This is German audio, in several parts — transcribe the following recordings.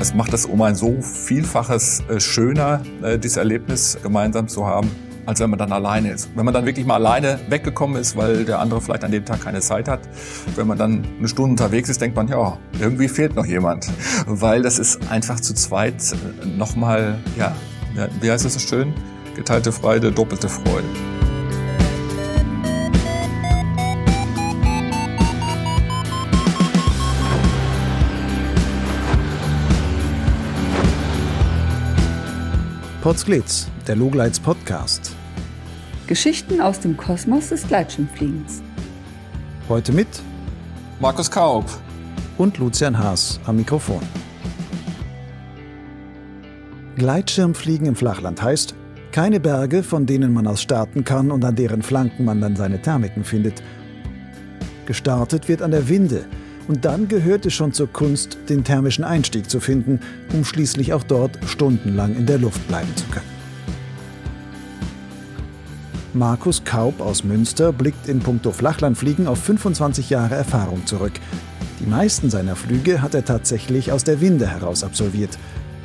Es macht es um ein so vielfaches äh, schöner, äh, dieses Erlebnis gemeinsam zu haben, als wenn man dann alleine ist. Wenn man dann wirklich mal alleine weggekommen ist, weil der andere vielleicht an dem Tag keine Zeit hat. Wenn man dann eine Stunde unterwegs ist, denkt man, ja, irgendwie fehlt noch jemand. Weil das ist einfach zu zweit äh, nochmal, ja, wie heißt das so schön? Geteilte Freude, doppelte Freude. Potsglitz, der Lugleits Podcast. Geschichten aus dem Kosmos des Gleitschirmfliegens. Heute mit Markus Kaub und Lucian Haas am Mikrofon. Gleitschirmfliegen im Flachland heißt, keine Berge, von denen man aus starten kann und an deren Flanken man dann seine Thermiken findet. Gestartet wird an der Winde, und dann gehört es schon zur Kunst, den thermischen Einstieg zu finden, um schließlich auch dort stundenlang in der Luft bleiben zu können. Markus Kaub aus Münster blickt in puncto Flachlandfliegen auf 25 Jahre Erfahrung zurück. Die meisten seiner Flüge hat er tatsächlich aus der Winde heraus absolviert.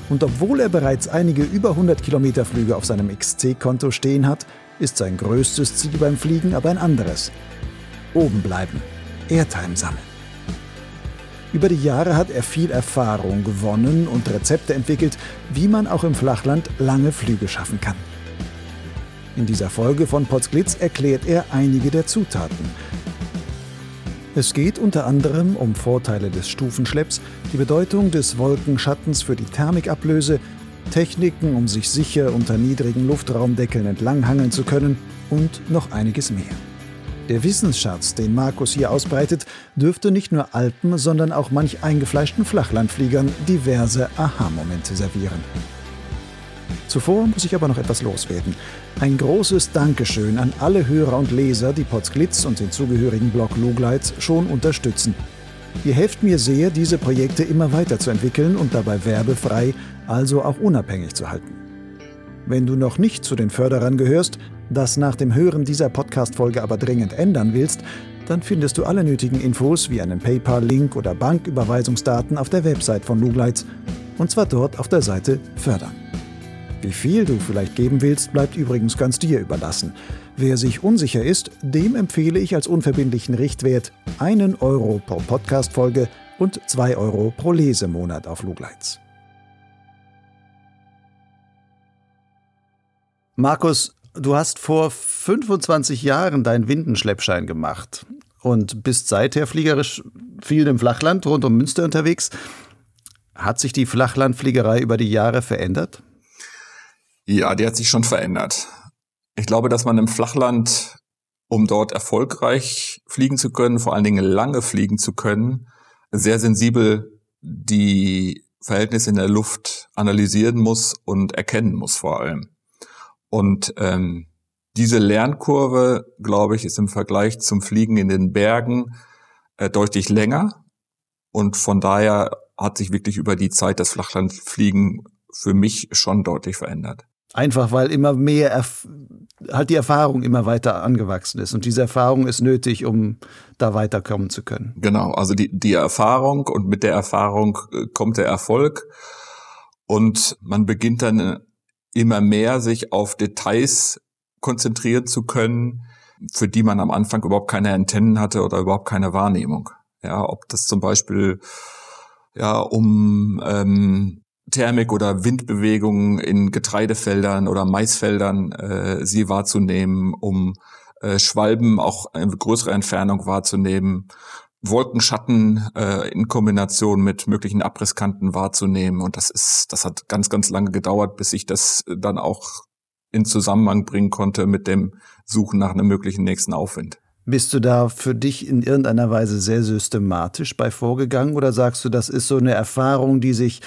Und obwohl er bereits einige über 100 Kilometer Flüge auf seinem XC-Konto stehen hat, ist sein größtes Ziel beim Fliegen aber ein anderes. Oben bleiben, Airtime sammeln. Über die Jahre hat er viel Erfahrung gewonnen und Rezepte entwickelt, wie man auch im Flachland lange Flüge schaffen kann. In dieser Folge von Potsglitz erklärt er einige der Zutaten. Es geht unter anderem um Vorteile des Stufenschlepps, die Bedeutung des Wolkenschattens für die Thermikablöse, Techniken, um sich sicher unter niedrigen Luftraumdeckeln entlanghangeln zu können und noch einiges mehr. Der Wissensschatz, den Markus hier ausbreitet, dürfte nicht nur Alpen, sondern auch manch eingefleischten Flachlandfliegern diverse Aha-Momente servieren. Zuvor muss ich aber noch etwas loswerden. Ein großes Dankeschön an alle Hörer und Leser, die Potsglitz und den zugehörigen Blog Lugleitz schon unterstützen. Ihr helft mir sehr, diese Projekte immer weiterzuentwickeln und dabei werbefrei, also auch unabhängig zu halten. Wenn du noch nicht zu den Förderern gehörst, das nach dem Hören dieser Podcast-Folge aber dringend ändern willst, dann findest du alle nötigen Infos wie einen PayPal-Link oder Banküberweisungsdaten auf der Website von Lugleitz und zwar dort auf der Seite Fördern. Wie viel du vielleicht geben willst, bleibt übrigens ganz dir überlassen. Wer sich unsicher ist, dem empfehle ich als unverbindlichen Richtwert einen Euro pro Podcast-Folge und zwei Euro pro Lesemonat auf Lugleitz. Markus, du hast vor 25 Jahren deinen Windenschleppschein gemacht und bist seither fliegerisch viel im Flachland rund um Münster unterwegs. Hat sich die Flachlandfliegerei über die Jahre verändert? Ja, die hat sich schon verändert. Ich glaube, dass man im Flachland, um dort erfolgreich fliegen zu können, vor allen Dingen lange fliegen zu können, sehr sensibel die Verhältnisse in der Luft analysieren muss und erkennen muss vor allem. Und ähm, diese Lernkurve, glaube ich, ist im Vergleich zum Fliegen in den Bergen äh, deutlich länger. Und von daher hat sich wirklich über die Zeit das Flachlandfliegen für mich schon deutlich verändert. Einfach weil immer mehr, Erf halt die Erfahrung immer weiter angewachsen ist. Und diese Erfahrung ist nötig, um da weiterkommen zu können. Genau, also die, die Erfahrung und mit der Erfahrung äh, kommt der Erfolg. Und man beginnt dann immer mehr sich auf Details konzentrieren zu können, für die man am Anfang überhaupt keine Antennen hatte oder überhaupt keine Wahrnehmung. Ja, ob das zum Beispiel ja um ähm, Thermik oder Windbewegungen in Getreidefeldern oder Maisfeldern äh, sie wahrzunehmen, um äh, Schwalben auch eine größere Entfernung wahrzunehmen, Wolkenschatten äh, in Kombination mit möglichen Abrisskanten wahrzunehmen. Und das ist, das hat ganz, ganz lange gedauert, bis ich das dann auch in Zusammenhang bringen konnte mit dem Suchen nach einem möglichen nächsten Aufwind. Bist du da für dich in irgendeiner Weise sehr systematisch bei vorgegangen oder sagst du, das ist so eine Erfahrung, die sich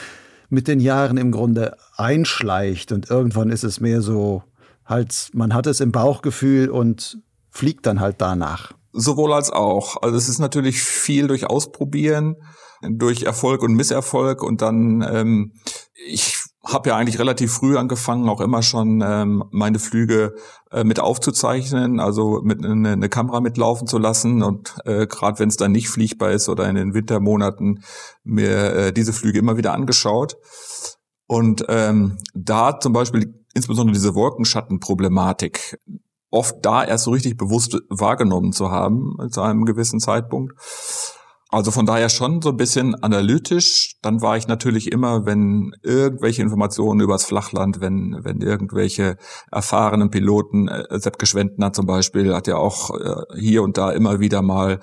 mit den Jahren im Grunde einschleicht und irgendwann ist es mehr so, halt, man hat es im Bauchgefühl und fliegt dann halt danach? Sowohl als auch. Also es ist natürlich viel durch Ausprobieren, durch Erfolg und Misserfolg und dann, ähm, ich habe ja eigentlich relativ früh angefangen, auch immer schon ähm, meine Flüge äh, mit aufzuzeichnen, also mit eine, eine Kamera mitlaufen zu lassen und äh, gerade wenn es dann nicht fliegbar ist oder in den Wintermonaten mir äh, diese Flüge immer wieder angeschaut. Und ähm, da zum Beispiel insbesondere diese Wolkenschattenproblematik oft da erst so richtig bewusst wahrgenommen zu haben zu einem gewissen Zeitpunkt. Also von daher schon so ein bisschen analytisch. Dann war ich natürlich immer, wenn irgendwelche Informationen übers Flachland, wenn, wenn irgendwelche erfahrenen Piloten, äh, Sepp Geschwendner zum Beispiel, hat ja auch äh, hier und da immer wieder mal,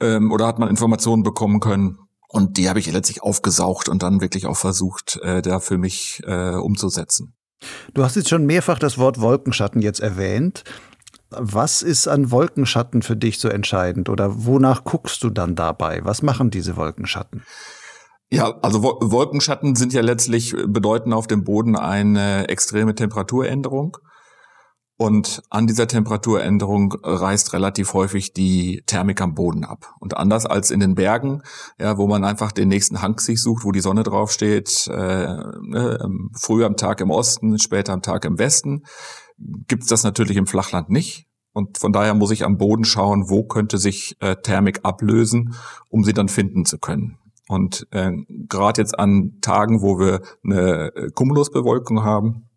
ähm, oder hat man Informationen bekommen können. Und die habe ich letztlich aufgesaugt und dann wirklich auch versucht, äh, da für mich äh, umzusetzen. Du hast jetzt schon mehrfach das Wort Wolkenschatten jetzt erwähnt. Was ist an Wolkenschatten für dich so entscheidend oder wonach guckst du dann dabei? Was machen diese Wolkenschatten? Ja, also Wolkenschatten sind ja letztlich bedeuten auf dem Boden eine extreme Temperaturänderung. Und an dieser Temperaturänderung reißt relativ häufig die Thermik am Boden ab. Und anders als in den Bergen, ja, wo man einfach den nächsten Hang sich sucht, wo die Sonne draufsteht, äh, ne, früher am Tag im Osten, später am Tag im Westen, gibt es das natürlich im Flachland nicht. Und von daher muss ich am Boden schauen, wo könnte sich äh, Thermik ablösen, um sie dann finden zu können. Und äh, gerade jetzt an Tagen, wo wir eine äh, Cumulusbewölkung haben,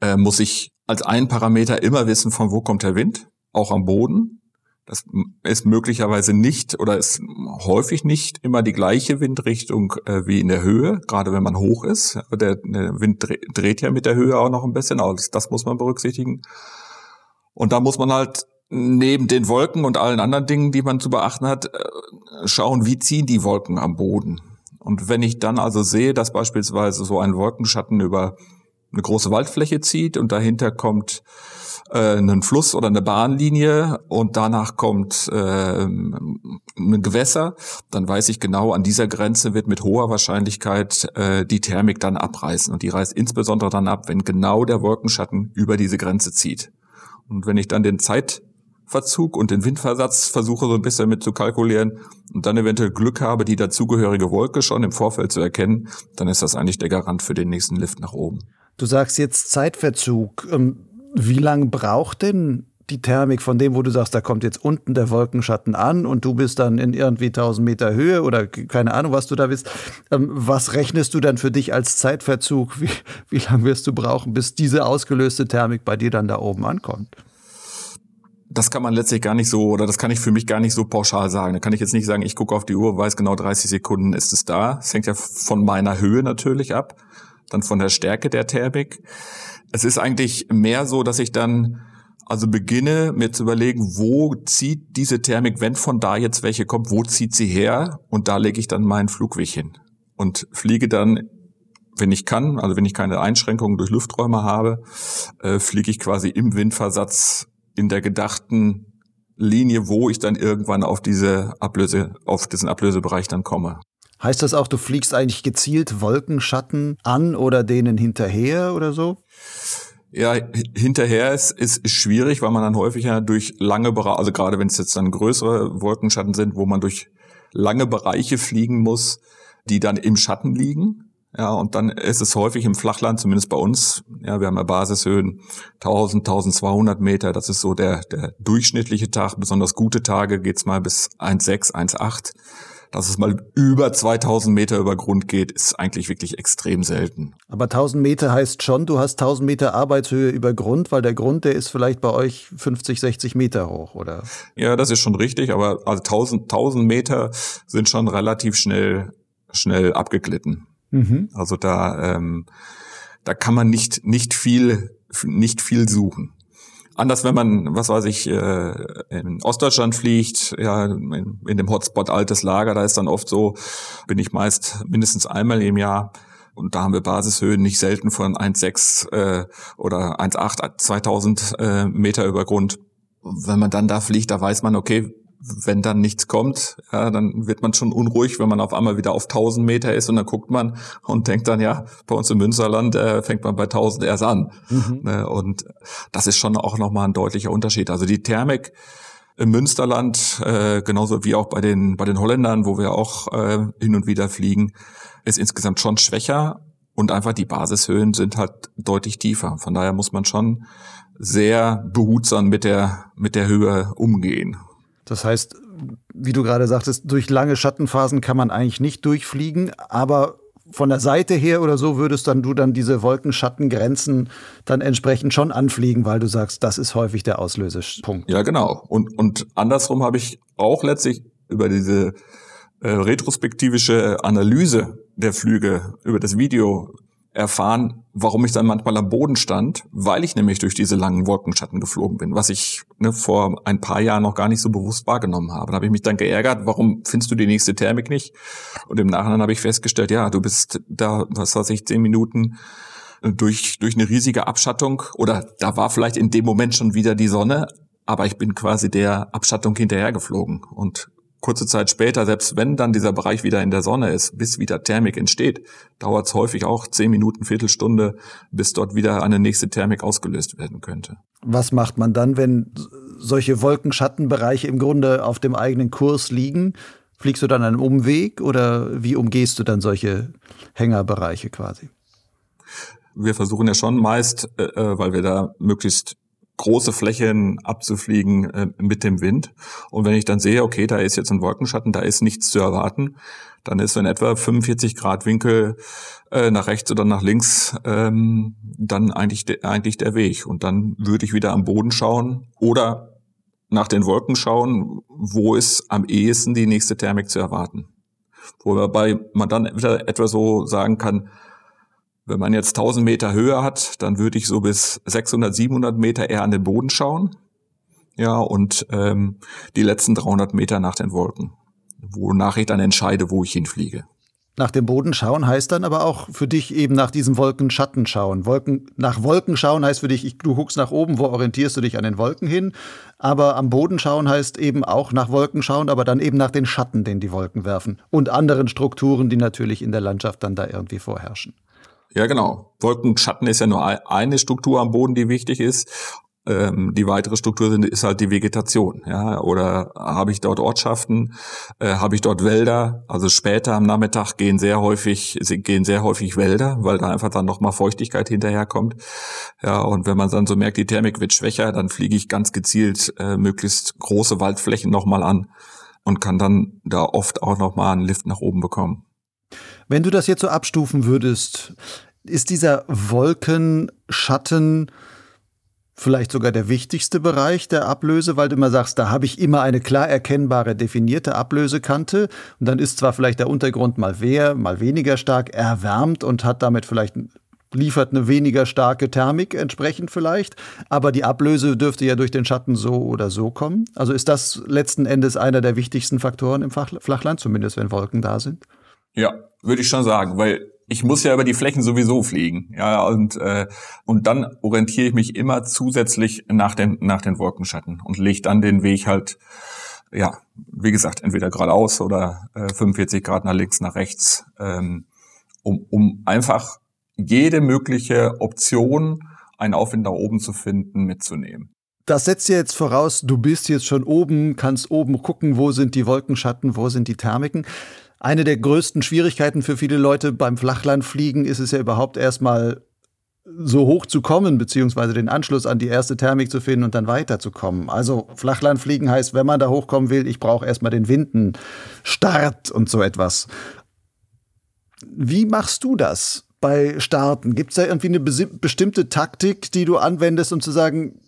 äh, muss ich als ein Parameter immer wissen, von wo kommt der Wind, auch am Boden. Das ist möglicherweise nicht oder ist häufig nicht immer die gleiche Windrichtung äh, wie in der Höhe, gerade wenn man hoch ist. Der, der Wind dreht ja mit der Höhe auch noch ein bisschen, das, das muss man berücksichtigen. Und da muss man halt neben den Wolken und allen anderen Dingen, die man zu beachten hat, äh, schauen, wie ziehen die Wolken am Boden. Und wenn ich dann also sehe, dass beispielsweise so ein Wolkenschatten über eine große Waldfläche zieht und dahinter kommt äh, ein Fluss oder eine Bahnlinie und danach kommt äh, ein Gewässer, dann weiß ich genau, an dieser Grenze wird mit hoher Wahrscheinlichkeit äh, die Thermik dann abreißen. Und die reißt insbesondere dann ab, wenn genau der Wolkenschatten über diese Grenze zieht. Und wenn ich dann den Zeitverzug und den Windversatz versuche so ein bisschen mit zu kalkulieren und dann eventuell Glück habe, die dazugehörige Wolke schon im Vorfeld zu erkennen, dann ist das eigentlich der Garant für den nächsten Lift nach oben. Du sagst jetzt Zeitverzug. Ähm, wie lange braucht denn die Thermik von dem, wo du sagst, da kommt jetzt unten der Wolkenschatten an und du bist dann in irgendwie 1000 Meter Höhe oder keine Ahnung, was du da bist. Ähm, was rechnest du dann für dich als Zeitverzug? Wie, wie lange wirst du brauchen, bis diese ausgelöste Thermik bei dir dann da oben ankommt? das kann man letztlich gar nicht so, oder das kann ich für mich gar nicht so pauschal sagen. Da kann ich jetzt nicht sagen, ich gucke auf die Uhr, weiß genau 30 Sekunden ist es da. Es hängt ja von meiner Höhe natürlich ab dann von der Stärke der Thermik. Es ist eigentlich mehr so, dass ich dann also beginne mir zu überlegen, wo zieht diese Thermik, wenn von da jetzt welche kommt, wo zieht sie her? Und da lege ich dann meinen Flugweg hin und fliege dann, wenn ich kann, also wenn ich keine Einschränkungen durch Lufträume habe, äh, fliege ich quasi im Windversatz in der gedachten Linie, wo ich dann irgendwann auf diese Ablöse, auf diesen Ablösebereich dann komme. Heißt das auch, du fliegst eigentlich gezielt Wolkenschatten an oder denen hinterher oder so? Ja, hinterher ist, ist, schwierig, weil man dann häufig ja durch lange Bereiche, also gerade wenn es jetzt dann größere Wolkenschatten sind, wo man durch lange Bereiche fliegen muss, die dann im Schatten liegen. Ja, und dann ist es häufig im Flachland, zumindest bei uns, ja, wir haben ja Basishöhen 1000, 1200 Meter, das ist so der, der durchschnittliche Tag. Besonders gute Tage geht's mal bis 1,6, 1,8 dass es mal über 2000 Meter über Grund geht, ist eigentlich wirklich extrem selten. Aber 1000 Meter heißt schon, du hast 1000 Meter Arbeitshöhe über Grund, weil der Grund, der ist vielleicht bei euch 50, 60 Meter hoch, oder? Ja, das ist schon richtig, aber also 1000, 1000 Meter sind schon relativ schnell, schnell abgeglitten. Mhm. Also da, ähm, da kann man nicht, nicht viel, nicht viel suchen. Anders, wenn man, was weiß ich, äh, in Ostdeutschland fliegt, ja, in, in dem Hotspot altes Lager, da ist dann oft so, bin ich meist mindestens einmal im Jahr und da haben wir Basishöhen nicht selten von 1,6 äh, oder 1,8, 2000 äh, Meter über Grund. Wenn man dann da fliegt, da weiß man, okay, wenn dann nichts kommt, ja, dann wird man schon unruhig, wenn man auf einmal wieder auf 1000 Meter ist und dann guckt man und denkt dann, ja, bei uns im Münsterland äh, fängt man bei 1000 erst an. Mhm. Ne, und das ist schon auch nochmal ein deutlicher Unterschied. Also die Thermik im Münsterland, äh, genauso wie auch bei den, bei den Holländern, wo wir auch äh, hin und wieder fliegen, ist insgesamt schon schwächer Und einfach die Basishöhen sind halt deutlich tiefer. Von daher muss man schon sehr behutsam mit der, mit der Höhe umgehen. Das heißt, wie du gerade sagtest, durch lange Schattenphasen kann man eigentlich nicht durchfliegen, aber von der Seite her oder so würdest dann du dann diese Wolkenschattengrenzen dann entsprechend schon anfliegen, weil du sagst, das ist häufig der Auslösepunkt. Ja, genau. Und, und andersrum habe ich auch letztlich über diese äh, retrospektivische Analyse der Flüge, über das Video erfahren, warum ich dann manchmal am Boden stand, weil ich nämlich durch diese langen Wolkenschatten geflogen bin, was ich ne, vor ein paar Jahren noch gar nicht so bewusst wahrgenommen habe. Da habe ich mich dann geärgert, warum findest du die nächste Thermik nicht? Und im Nachhinein habe ich festgestellt, ja, du bist da, was weiß ich, zehn Minuten durch, durch eine riesige Abschattung oder da war vielleicht in dem Moment schon wieder die Sonne, aber ich bin quasi der Abschattung hinterhergeflogen und kurze Zeit später, selbst wenn dann dieser Bereich wieder in der Sonne ist, bis wieder Thermik entsteht, dauert es häufig auch zehn Minuten, Viertelstunde, bis dort wieder eine nächste Thermik ausgelöst werden könnte. Was macht man dann, wenn solche Wolkenschattenbereiche im Grunde auf dem eigenen Kurs liegen? Fliegst du dann einen Umweg oder wie umgehst du dann solche Hängerbereiche quasi? Wir versuchen ja schon meist, äh, äh weil wir da möglichst große Flächen abzufliegen äh, mit dem Wind. Und wenn ich dann sehe, okay, da ist jetzt ein Wolkenschatten, da ist nichts zu erwarten, dann ist so in etwa 45 Grad Winkel äh, nach rechts oder nach links ähm, dann eigentlich, de eigentlich der Weg. Und dann würde ich wieder am Boden schauen oder nach den Wolken schauen, wo ist am ehesten die nächste Thermik zu erwarten. Wobei man dann wieder etwa so sagen kann, wenn man jetzt 1000 Meter Höhe hat, dann würde ich so bis 600, 700 Meter eher an den Boden schauen. Ja, und ähm, die letzten 300 Meter nach den Wolken, wonach ich dann entscheide, wo ich hinfliege. Nach dem Boden schauen heißt dann aber auch für dich eben nach diesen Wolkenschatten schauen. Wolken, nach Wolken schauen heißt für dich, ich, du guckst nach oben, wo orientierst du dich an den Wolken hin? Aber am Boden schauen heißt eben auch nach Wolken schauen, aber dann eben nach den Schatten, den die Wolken werfen. Und anderen Strukturen, die natürlich in der Landschaft dann da irgendwie vorherrschen. Ja, genau. Wolkenschatten ist ja nur eine Struktur am Boden, die wichtig ist. Ähm, die weitere Struktur ist halt die Vegetation. Ja, oder habe ich dort Ortschaften, äh, habe ich dort Wälder? Also später am Nachmittag gehen sehr häufig gehen sehr häufig Wälder, weil da einfach dann noch mal Feuchtigkeit hinterherkommt. Ja, und wenn man dann so merkt, die Thermik wird schwächer, dann fliege ich ganz gezielt äh, möglichst große Waldflächen noch mal an und kann dann da oft auch noch mal einen Lift nach oben bekommen. Wenn du das jetzt so abstufen würdest, ist dieser Wolkenschatten vielleicht sogar der wichtigste Bereich der Ablöse, weil du immer sagst, da habe ich immer eine klar erkennbare, definierte Ablösekante. Und dann ist zwar vielleicht der Untergrund mal mehr, mal weniger stark erwärmt und hat damit vielleicht liefert eine weniger starke Thermik entsprechend vielleicht, aber die Ablöse dürfte ja durch den Schatten so oder so kommen. Also ist das letzten Endes einer der wichtigsten Faktoren im Flachland, zumindest wenn Wolken da sind? Ja, würde ich schon sagen, weil ich muss ja über die Flächen sowieso fliegen, ja und äh, und dann orientiere ich mich immer zusätzlich nach den nach den Wolkenschatten und lege dann den Weg halt ja wie gesagt entweder geradeaus oder äh, 45 Grad nach links nach rechts, ähm, um um einfach jede mögliche Option einen Aufwind nach oben zu finden mitzunehmen. Das setzt ja jetzt voraus, du bist jetzt schon oben, kannst oben gucken, wo sind die Wolkenschatten, wo sind die Thermiken. Eine der größten Schwierigkeiten für viele Leute beim Flachlandfliegen ist es ja überhaupt erstmal so hoch zu kommen, beziehungsweise den Anschluss an die erste Thermik zu finden und dann weiterzukommen. Also Flachlandfliegen heißt, wenn man da hochkommen will, ich brauche erstmal den Windenstart und so etwas. Wie machst du das bei Starten? Gibt es da irgendwie eine bestimmte Taktik, die du anwendest, um zu sagen,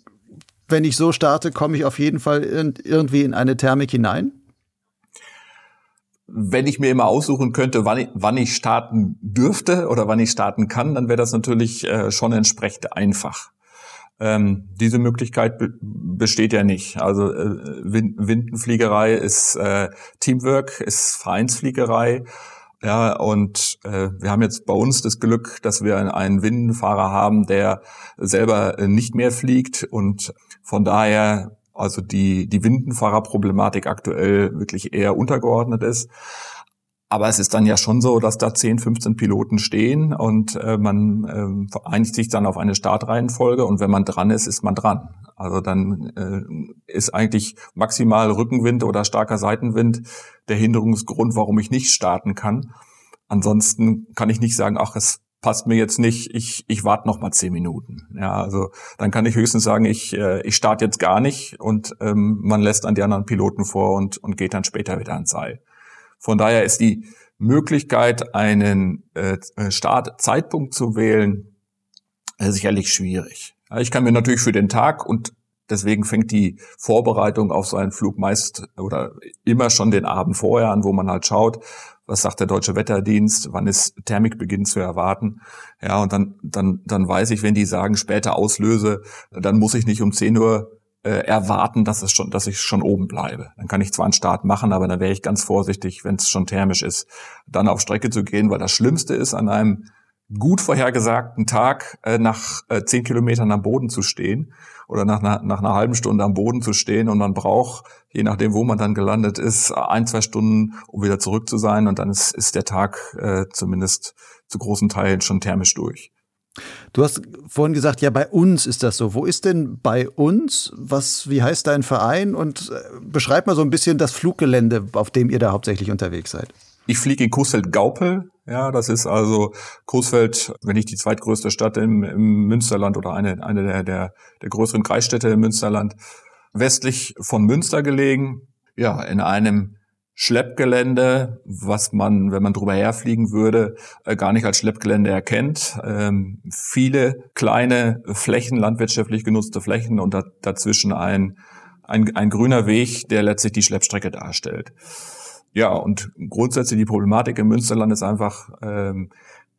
wenn ich so starte, komme ich auf jeden Fall irgendwie in eine Thermik hinein? Wenn ich mir immer aussuchen könnte, wann ich, wann ich starten dürfte oder wann ich starten kann, dann wäre das natürlich äh, schon entsprechend einfach. Ähm, diese Möglichkeit be besteht ja nicht. Also äh, Windenfliegerei ist äh, Teamwork, ist Vereinsfliegerei. Ja, und äh, wir haben jetzt bei uns das Glück, dass wir einen Windenfahrer haben, der selber äh, nicht mehr fliegt und von daher also die, die Windenfahrerproblematik aktuell wirklich eher untergeordnet ist. Aber es ist dann ja schon so, dass da 10, 15 Piloten stehen und äh, man äh, einigt sich dann auf eine Startreihenfolge und wenn man dran ist, ist man dran. Also dann äh, ist eigentlich maximal Rückenwind oder starker Seitenwind der Hinderungsgrund, warum ich nicht starten kann. Ansonsten kann ich nicht sagen, ach, es passt mir jetzt nicht, ich, ich warte noch mal zehn Minuten. Ja, also dann kann ich höchstens sagen, ich, äh, ich starte jetzt gar nicht und ähm, man lässt an die anderen Piloten vor und, und geht dann später wieder ans Seil. Von daher ist die Möglichkeit, einen äh, Startzeitpunkt zu wählen, äh, sicherlich schwierig. Ja, ich kann mir natürlich für den Tag und Deswegen fängt die Vorbereitung auf so einen Flug meist oder immer schon den Abend vorher an, wo man halt schaut, was sagt der deutsche Wetterdienst, wann ist Thermikbeginn zu erwarten. Ja, und dann, dann, dann weiß ich, wenn die sagen, später auslöse, dann muss ich nicht um 10 Uhr äh, erwarten, dass es schon, dass ich schon oben bleibe. Dann kann ich zwar einen Start machen, aber dann wäre ich ganz vorsichtig, wenn es schon thermisch ist, dann auf Strecke zu gehen, weil das Schlimmste ist, an einem gut vorhergesagten Tag äh, nach äh, zehn Kilometern am Boden zu stehen oder nach einer, nach einer halben Stunde am Boden zu stehen und man braucht, je nachdem, wo man dann gelandet ist, ein, zwei Stunden, um wieder zurück zu sein und dann ist, ist der Tag äh, zumindest zu großen Teilen schon thermisch durch. Du hast vorhin gesagt, ja, bei uns ist das so. Wo ist denn bei uns? Was, wie heißt dein Verein? Und äh, beschreib mal so ein bisschen das Fluggelände, auf dem ihr da hauptsächlich unterwegs seid. Ich fliege in Coesfeld-Gaupel. Ja, das ist also Coesfeld, wenn nicht die zweitgrößte Stadt im, im Münsterland oder eine, eine der, der, der größeren Kreisstädte im Münsterland. Westlich von Münster gelegen. Ja, in einem Schleppgelände, was man, wenn man drüber herfliegen würde, äh, gar nicht als Schleppgelände erkennt. Ähm, viele kleine Flächen, landwirtschaftlich genutzte Flächen und da, dazwischen ein, ein, ein grüner Weg, der letztlich die Schleppstrecke darstellt. Ja, und grundsätzlich die Problematik im Münsterland ist einfach ähm,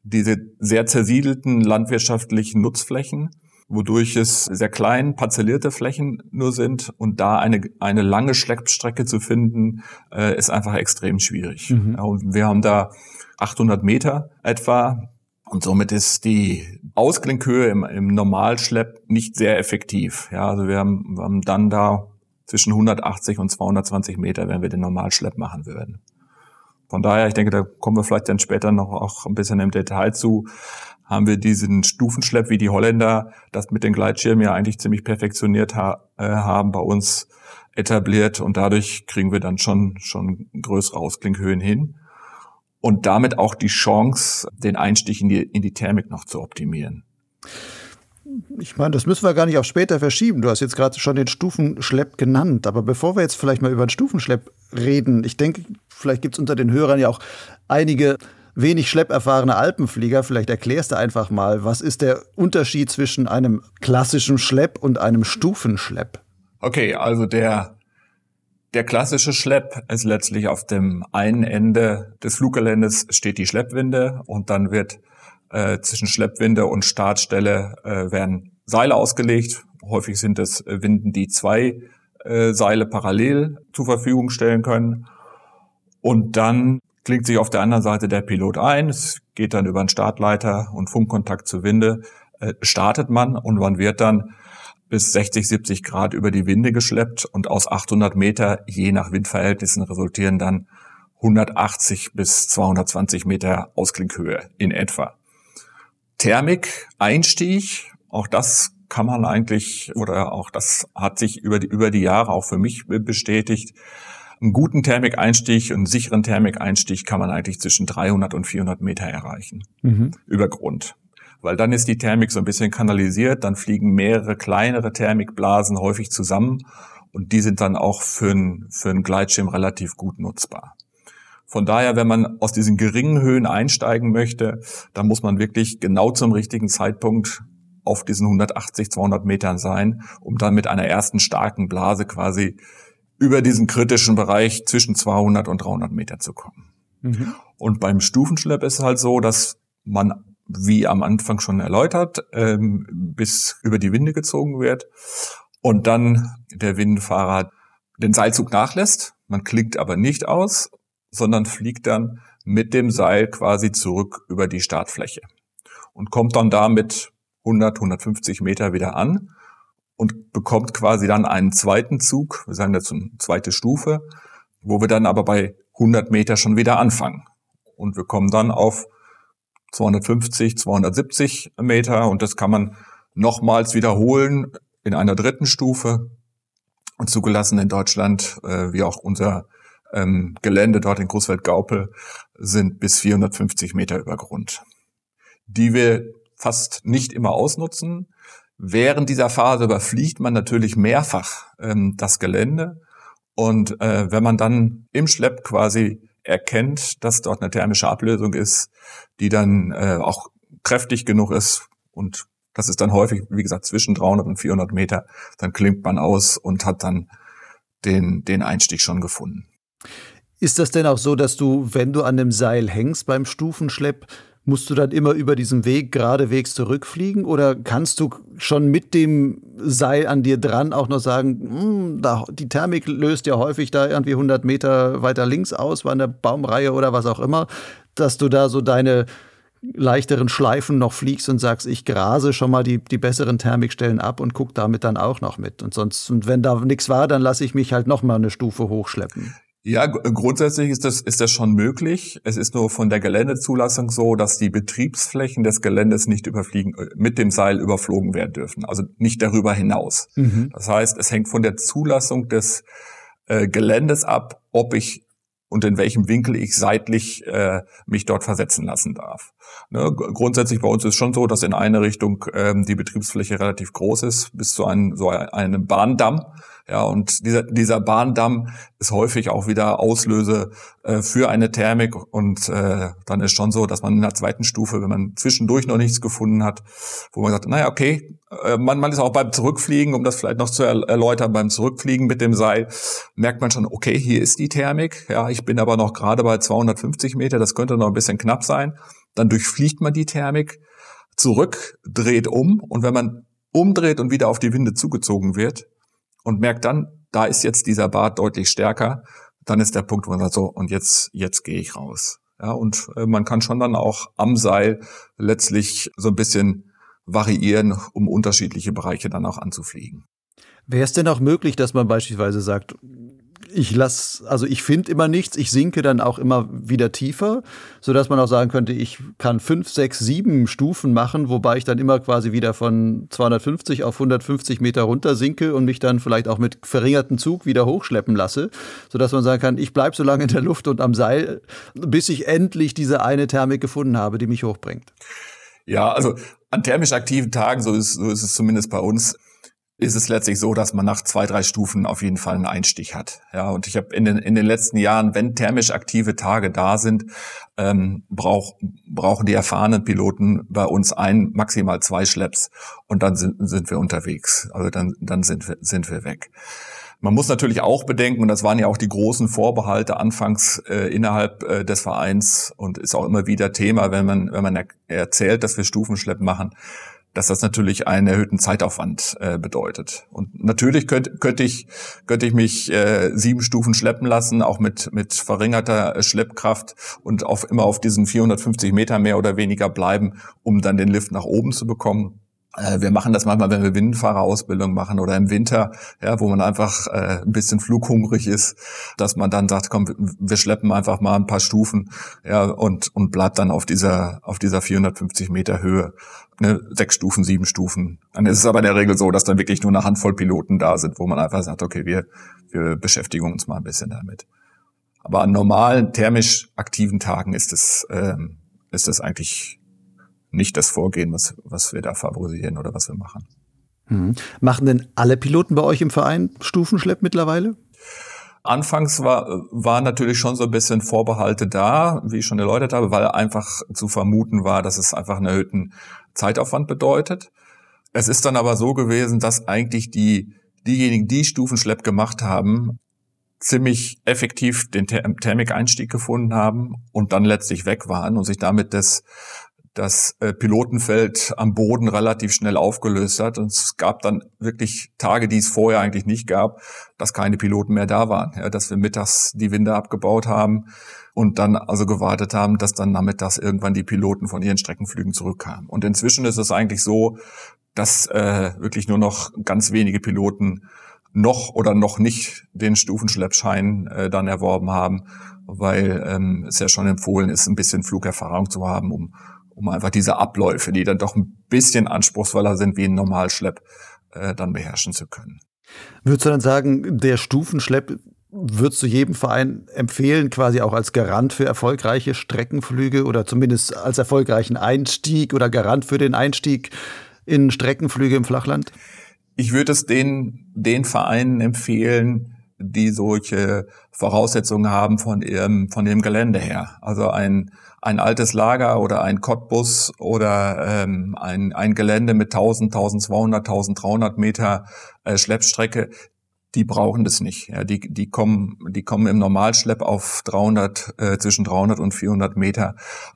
diese sehr zersiedelten landwirtschaftlichen Nutzflächen, wodurch es sehr klein parzellierte Flächen nur sind und da eine, eine lange Schleppstrecke zu finden, äh, ist einfach extrem schwierig. Mhm. Ja, und wir haben da 800 Meter etwa und somit ist die Ausklinkhöhe im, im Normalschlepp nicht sehr effektiv. Ja, also wir haben, wir haben dann da zwischen 180 und 220 Meter, wenn wir den Normalschlepp machen würden. Von daher, ich denke, da kommen wir vielleicht dann später noch auch ein bisschen im Detail zu, haben wir diesen Stufenschlepp, wie die Holländer das mit den Gleitschirmen ja eigentlich ziemlich perfektioniert ha äh, haben, bei uns etabliert und dadurch kriegen wir dann schon, schon größere Ausklinkhöhen hin. Und damit auch die Chance, den Einstieg in die, in die Thermik noch zu optimieren ich meine, das müssen wir gar nicht auf später verschieben. Du hast jetzt gerade schon den Stufenschlepp genannt. Aber bevor wir jetzt vielleicht mal über den Stufenschlepp reden, ich denke, vielleicht gibt es unter den Hörern ja auch einige wenig schlepperfahrene Alpenflieger. Vielleicht erklärst du einfach mal, was ist der Unterschied zwischen einem klassischen Schlepp und einem Stufenschlepp? Okay, also der, der klassische Schlepp ist letztlich auf dem einen Ende des Fluggeländes steht die Schleppwinde und dann wird äh, zwischen Schleppwinde und Startstelle äh, werden Seile ausgelegt. Häufig sind es Winden, die zwei äh, Seile parallel zur Verfügung stellen können. Und dann klingt sich auf der anderen Seite der Pilot ein. Es geht dann über einen Startleiter und Funkkontakt zur Winde. Äh, startet man und man wird dann bis 60, 70 Grad über die Winde geschleppt und aus 800 Meter, je nach Windverhältnissen, resultieren dann 180 bis 220 Meter Ausklinkhöhe in etwa. Thermik-Einstieg, auch das kann man eigentlich, oder auch das hat sich über die, über die Jahre auch für mich bestätigt. Einen guten Thermikeinstieg, einen sicheren Thermikeinstieg kann man eigentlich zwischen 300 und 400 Meter erreichen. Mhm. Über Grund. Weil dann ist die Thermik so ein bisschen kanalisiert, dann fliegen mehrere kleinere Thermikblasen häufig zusammen und die sind dann auch für einen, für einen Gleitschirm relativ gut nutzbar. Von daher, wenn man aus diesen geringen Höhen einsteigen möchte, dann muss man wirklich genau zum richtigen Zeitpunkt auf diesen 180, 200 Metern sein, um dann mit einer ersten starken Blase quasi über diesen kritischen Bereich zwischen 200 und 300 Meter zu kommen. Mhm. Und beim Stufenschlepp ist es halt so, dass man, wie am Anfang schon erläutert, ähm, bis über die Winde gezogen wird und dann der Windfahrer den Seilzug nachlässt. Man klingt aber nicht aus sondern fliegt dann mit dem Seil quasi zurück über die Startfläche und kommt dann da mit 100, 150 Meter wieder an und bekommt quasi dann einen zweiten Zug, wir sagen dazu eine zweite Stufe, wo wir dann aber bei 100 Meter schon wieder anfangen. Und wir kommen dann auf 250, 270 Meter und das kann man nochmals wiederholen in einer dritten Stufe und zugelassen in Deutschland, äh, wie auch unser ähm, Gelände dort in Großwald-Gaupel sind bis 450 Meter über Grund. die wir fast nicht immer ausnutzen. Während dieser Phase überfliegt man natürlich mehrfach ähm, das Gelände. Und äh, wenn man dann im Schlepp quasi erkennt, dass dort eine thermische Ablösung ist, die dann äh, auch kräftig genug ist und das ist dann häufig, wie gesagt, zwischen 300 und 400 Meter, dann klingt man aus und hat dann den, den Einstieg schon gefunden. Ist das denn auch so, dass du, wenn du an dem Seil hängst beim Stufenschlepp, musst du dann immer über diesen Weg geradewegs zurückfliegen oder kannst du schon mit dem Seil an dir dran auch noch sagen, hm, da, die Thermik löst ja häufig da irgendwie 100 Meter weiter links aus, war eine Baumreihe oder was auch immer, dass du da so deine leichteren Schleifen noch fliegst und sagst, ich grase schon mal die, die besseren Thermikstellen ab und guck damit dann auch noch mit. Und sonst, und wenn da nichts war, dann lasse ich mich halt noch mal eine Stufe hochschleppen. Ja, grundsätzlich ist das, ist das schon möglich. Es ist nur von der Geländezulassung so, dass die Betriebsflächen des Geländes nicht überfliegen, äh, mit dem Seil überflogen werden dürfen. Also nicht darüber hinaus. Mhm. Das heißt, es hängt von der Zulassung des äh, Geländes ab, ob ich und in welchem Winkel ich seitlich äh, mich dort versetzen lassen darf. Ne, grundsätzlich bei uns ist schon so, dass in eine Richtung ähm, die Betriebsfläche relativ groß ist, bis zu einem, so einem Bahndamm. Ja, und dieser, dieser Bahndamm ist häufig auch wieder Auslöse äh, für eine Thermik. Und äh, dann ist schon so, dass man in der zweiten Stufe, wenn man zwischendurch noch nichts gefunden hat, wo man sagt, naja, okay, äh, man, man ist auch beim Zurückfliegen, um das vielleicht noch zu erläutern, beim Zurückfliegen mit dem Seil, merkt man schon, okay, hier ist die Thermik. Ja, ich bin aber noch gerade bei 250 Meter, das könnte noch ein bisschen knapp sein. Dann durchfliegt man die Thermik zurück, dreht um und wenn man umdreht und wieder auf die Winde zugezogen wird, und merkt dann, da ist jetzt dieser Bart deutlich stärker, dann ist der Punkt, wo man sagt, so, und jetzt, jetzt gehe ich raus. Ja, und äh, man kann schon dann auch am Seil letztlich so ein bisschen variieren, um unterschiedliche Bereiche dann auch anzufliegen. Wäre es denn auch möglich, dass man beispielsweise sagt, ich lasse, also ich finde immer nichts, ich sinke dann auch immer wieder tiefer, so dass man auch sagen könnte, ich kann fünf, sechs, sieben Stufen machen, wobei ich dann immer quasi wieder von 250 auf 150 Meter runter sinke und mich dann vielleicht auch mit verringerten Zug wieder hochschleppen lasse, so dass man sagen kann, ich bleibe so lange in der Luft und am Seil, bis ich endlich diese eine Thermik gefunden habe, die mich hochbringt. Ja, also an thermisch aktiven Tagen, so ist, so ist es zumindest bei uns, ist es letztlich so, dass man nach zwei, drei Stufen auf jeden Fall einen Einstich hat. Ja, und ich habe in den, in den letzten Jahren, wenn thermisch aktive Tage da sind, ähm, brauch, brauchen die erfahrenen Piloten bei uns ein, maximal zwei Schlepps und dann sind, sind wir unterwegs. Also dann, dann sind wir, sind wir weg. Man muss natürlich auch bedenken, und das waren ja auch die großen Vorbehalte anfangs äh, innerhalb äh, des Vereins und ist auch immer wieder Thema, wenn man, wenn man er erzählt, dass wir Stufenschlepp machen, dass das natürlich einen erhöhten Zeitaufwand äh, bedeutet. Und natürlich könnte könnte ich, könnte ich mich äh, sieben Stufen schleppen lassen, auch mit, mit verringerter äh, Schleppkraft und auf, immer auf diesen 450 Meter mehr oder weniger bleiben, um dann den Lift nach oben zu bekommen. Äh, wir machen das manchmal, wenn wir Windfahrerausbildung machen oder im Winter, ja, wo man einfach äh, ein bisschen flughungrig ist, dass man dann sagt, komm, wir schleppen einfach mal ein paar Stufen, ja, und und bleibt dann auf dieser auf dieser 450 Meter Höhe ne, sechs Stufen, sieben Stufen. Dann ist es aber in der Regel so, dass dann wirklich nur eine Handvoll Piloten da sind, wo man einfach sagt, okay, wir, wir beschäftigen uns mal ein bisschen damit. Aber an normalen thermisch aktiven Tagen ist es, ähm, ist es eigentlich nicht das Vorgehen, was, was wir da favorisieren oder was wir machen. Mhm. Machen denn alle Piloten bei euch im Verein Stufenschlepp mittlerweile? Anfangs war, war natürlich schon so ein bisschen Vorbehalte da, wie ich schon erläutert habe, weil einfach zu vermuten war, dass es einfach einen erhöhten Zeitaufwand bedeutet. Es ist dann aber so gewesen, dass eigentlich die, diejenigen, die Stufenschlepp gemacht haben, ziemlich effektiv den Thermik-Einstieg gefunden haben und dann letztlich weg waren und sich damit das das äh, Pilotenfeld am Boden relativ schnell aufgelöst hat. Und es gab dann wirklich Tage, die es vorher eigentlich nicht gab, dass keine Piloten mehr da waren. Ja, dass wir mittags die Winde abgebaut haben und dann also gewartet haben, dass dann nachmittags irgendwann die Piloten von ihren Streckenflügen zurückkamen. Und inzwischen ist es eigentlich so, dass äh, wirklich nur noch ganz wenige Piloten noch oder noch nicht den Stufenschleppschein äh, dann erworben haben, weil ähm, es ja schon empfohlen ist, ein bisschen Flugerfahrung zu haben, um um einfach diese Abläufe, die dann doch ein bisschen anspruchsvoller sind wie ein Normalschlepp, äh, dann beherrschen zu können. Würdest du dann sagen, der Stufenschlepp würdest du jedem Verein empfehlen, quasi auch als Garant für erfolgreiche Streckenflüge oder zumindest als erfolgreichen Einstieg oder Garant für den Einstieg in Streckenflüge im Flachland? Ich würde es den, den Vereinen empfehlen, die solche Voraussetzungen haben von ihrem, von ihrem Gelände her. Also ein, ein altes Lager oder ein Cottbus oder ähm, ein, ein Gelände mit 1000, 1200, 1300 Meter äh, Schleppstrecke, die brauchen das nicht. Ja, die, die kommen, die kommen im Normalschlepp auf 300, äh, zwischen 300 und 400 Meter.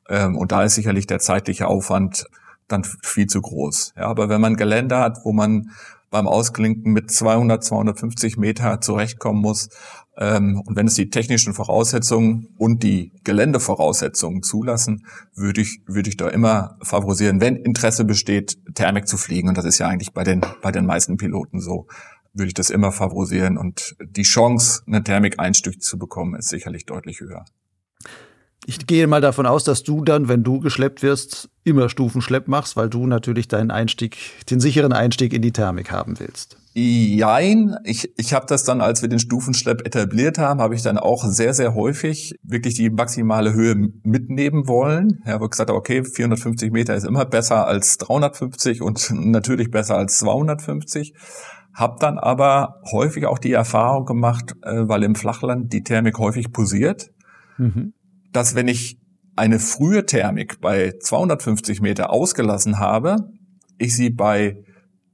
Ähm, und da ist sicherlich der zeitliche Aufwand dann viel zu groß. Ja, aber wenn man Gelände hat, wo man beim Ausklinken mit 200, 250 Meter zurechtkommen muss. Ähm, und wenn es die technischen Voraussetzungen und die Geländevoraussetzungen zulassen, würde ich, würde ich da immer favorisieren, wenn Interesse besteht, Thermik zu fliegen. Und das ist ja eigentlich bei den, bei den meisten Piloten so, würde ich das immer favorisieren. Und die Chance, eine Thermik-Einstück zu bekommen, ist sicherlich deutlich höher. Ich gehe mal davon aus, dass du dann, wenn du geschleppt wirst, immer Stufenschlepp machst, weil du natürlich deinen Einstieg, den sicheren Einstieg in die Thermik haben willst. Jein, ich, ich habe das dann, als wir den Stufenschlepp etabliert haben, habe ich dann auch sehr, sehr häufig wirklich die maximale Höhe mitnehmen wollen. Ja, habe gesagt, okay, 450 Meter ist immer besser als 350 und natürlich besser als 250. Hab dann aber häufig auch die Erfahrung gemacht, äh, weil im Flachland die Thermik häufig posiert. Mhm dass wenn ich eine frühe Thermik bei 250 Meter ausgelassen habe, ich sie bei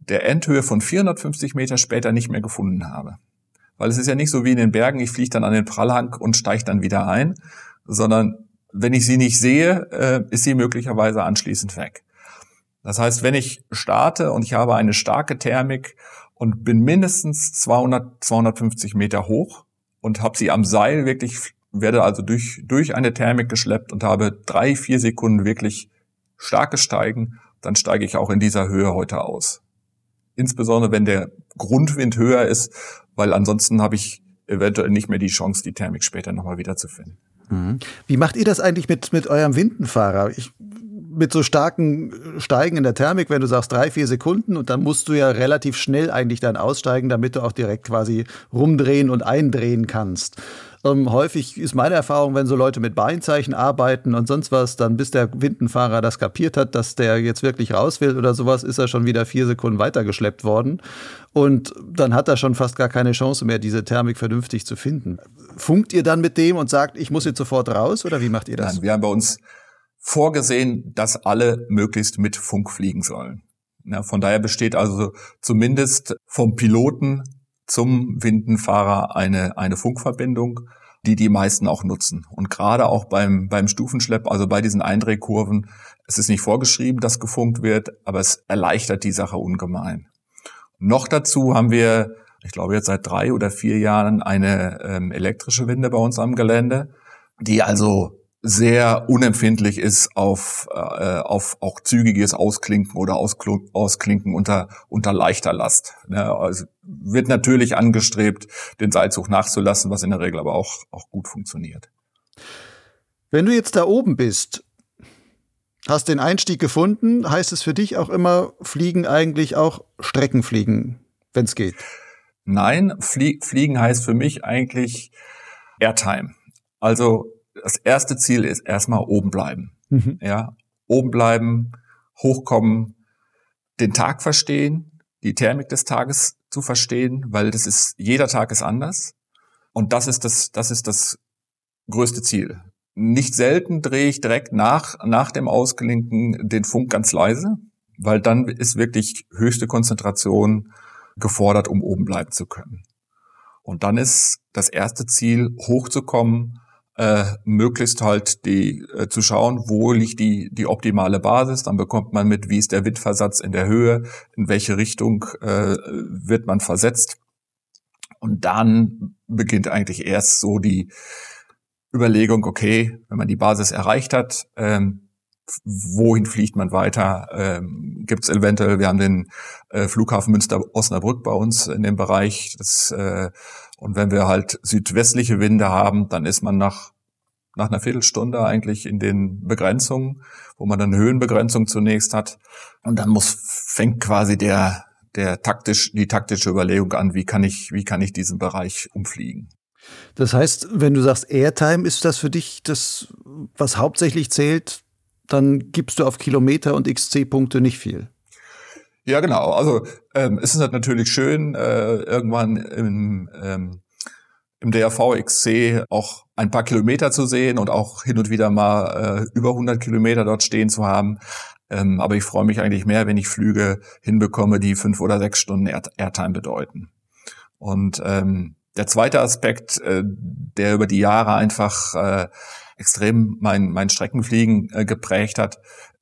der Endhöhe von 450 Meter später nicht mehr gefunden habe. Weil es ist ja nicht so wie in den Bergen, ich fliege dann an den Prallhang und steige dann wieder ein, sondern wenn ich sie nicht sehe, äh, ist sie möglicherweise anschließend weg. Das heißt, wenn ich starte und ich habe eine starke Thermik und bin mindestens 200, 250 Meter hoch und habe sie am Seil wirklich werde also durch, durch eine Thermik geschleppt und habe drei, vier Sekunden wirklich starkes Steigen, dann steige ich auch in dieser Höhe heute aus. Insbesondere wenn der Grundwind höher ist, weil ansonsten habe ich eventuell nicht mehr die Chance, die Thermik später nochmal wiederzufinden. Mhm. Wie macht ihr das eigentlich mit, mit eurem Windenfahrer? Ich, mit so starken Steigen in der Thermik, wenn du sagst drei, vier Sekunden und dann musst du ja relativ schnell eigentlich dann aussteigen, damit du auch direkt quasi rumdrehen und eindrehen kannst. Ähm, häufig ist meine Erfahrung, wenn so Leute mit Beinzeichen arbeiten und sonst was, dann bis der Windenfahrer das kapiert hat, dass der jetzt wirklich raus will oder sowas, ist er schon wieder vier Sekunden weitergeschleppt worden. Und dann hat er schon fast gar keine Chance mehr, diese Thermik vernünftig zu finden. Funkt ihr dann mit dem und sagt, ich muss jetzt sofort raus oder wie macht ihr das? Nein, wir haben bei uns vorgesehen, dass alle möglichst mit Funk fliegen sollen. Ja, von daher besteht also zumindest vom Piloten zum Windenfahrer eine, eine Funkverbindung, die die meisten auch nutzen. Und gerade auch beim, beim Stufenschlepp, also bei diesen Eindrehkurven, es ist nicht vorgeschrieben, dass gefunkt wird, aber es erleichtert die Sache ungemein. Noch dazu haben wir, ich glaube jetzt seit drei oder vier Jahren, eine ähm, elektrische Winde bei uns am Gelände, die also sehr unempfindlich ist auf, äh, auf auch zügiges Ausklinken oder Ausklinken unter, unter leichter Last. Ne? Also wird natürlich angestrebt, den Seilzug nachzulassen, was in der Regel aber auch, auch gut funktioniert. Wenn du jetzt da oben bist, hast den Einstieg gefunden, heißt es für dich auch immer, Fliegen eigentlich auch Streckenfliegen, wenn es geht? Nein, Flie Fliegen heißt für mich eigentlich Airtime. Also das erste Ziel ist erstmal oben bleiben. Mhm. Ja, oben bleiben, hochkommen, den Tag verstehen, die Thermik des Tages zu verstehen, weil das ist, jeder Tag ist anders. Und das ist das, das ist das größte Ziel. Nicht selten drehe ich direkt nach, nach dem Ausklinken den Funk ganz leise, weil dann ist wirklich höchste Konzentration gefordert, um oben bleiben zu können. Und dann ist das erste Ziel, hochzukommen äh, möglichst halt die äh, zu schauen, wo liegt die die optimale Basis. Dann bekommt man mit, wie ist der Windversatz in der Höhe, in welche Richtung äh, wird man versetzt. Und dann beginnt eigentlich erst so die Überlegung, okay, wenn man die Basis erreicht hat, ähm, wohin fliegt man weiter? Ähm, Gibt es eventuell, wir haben den äh, Flughafen Münster-Osnabrück bei uns in dem Bereich. Das, äh, und wenn wir halt südwestliche Winde haben, dann ist man nach, nach einer Viertelstunde eigentlich in den Begrenzungen, wo man dann Höhenbegrenzung zunächst hat. Und dann muss, fängt quasi der, der taktisch, die taktische Überlegung an, wie kann ich, wie kann ich diesen Bereich umfliegen. Das heißt, wenn du sagst Airtime, ist das für dich das, was hauptsächlich zählt, dann gibst du auf Kilometer und XC-Punkte nicht viel. Ja, genau. Also ähm, es ist halt natürlich schön, äh, irgendwann im, ähm, im DRV XC auch ein paar Kilometer zu sehen und auch hin und wieder mal äh, über 100 Kilometer dort stehen zu haben. Ähm, aber ich freue mich eigentlich mehr, wenn ich Flüge hinbekomme, die fünf oder sechs Stunden Air Airtime bedeuten. Und ähm, der zweite Aspekt, äh, der über die Jahre einfach äh, extrem mein, mein Streckenfliegen äh, geprägt hat,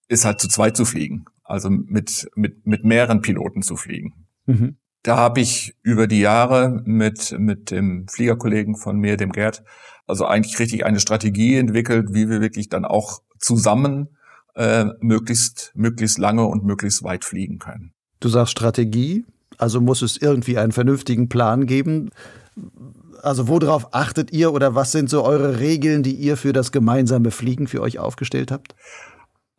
ist halt zu zweit zu fliegen. Also mit, mit, mit mehreren Piloten zu fliegen. Mhm. Da habe ich über die Jahre mit, mit dem Fliegerkollegen von mir, dem Gerd, also eigentlich richtig eine Strategie entwickelt, wie wir wirklich dann auch zusammen äh, möglichst, möglichst lange und möglichst weit fliegen können. Du sagst Strategie, also muss es irgendwie einen vernünftigen Plan geben. Also worauf achtet ihr oder was sind so eure Regeln, die ihr für das gemeinsame Fliegen für euch aufgestellt habt?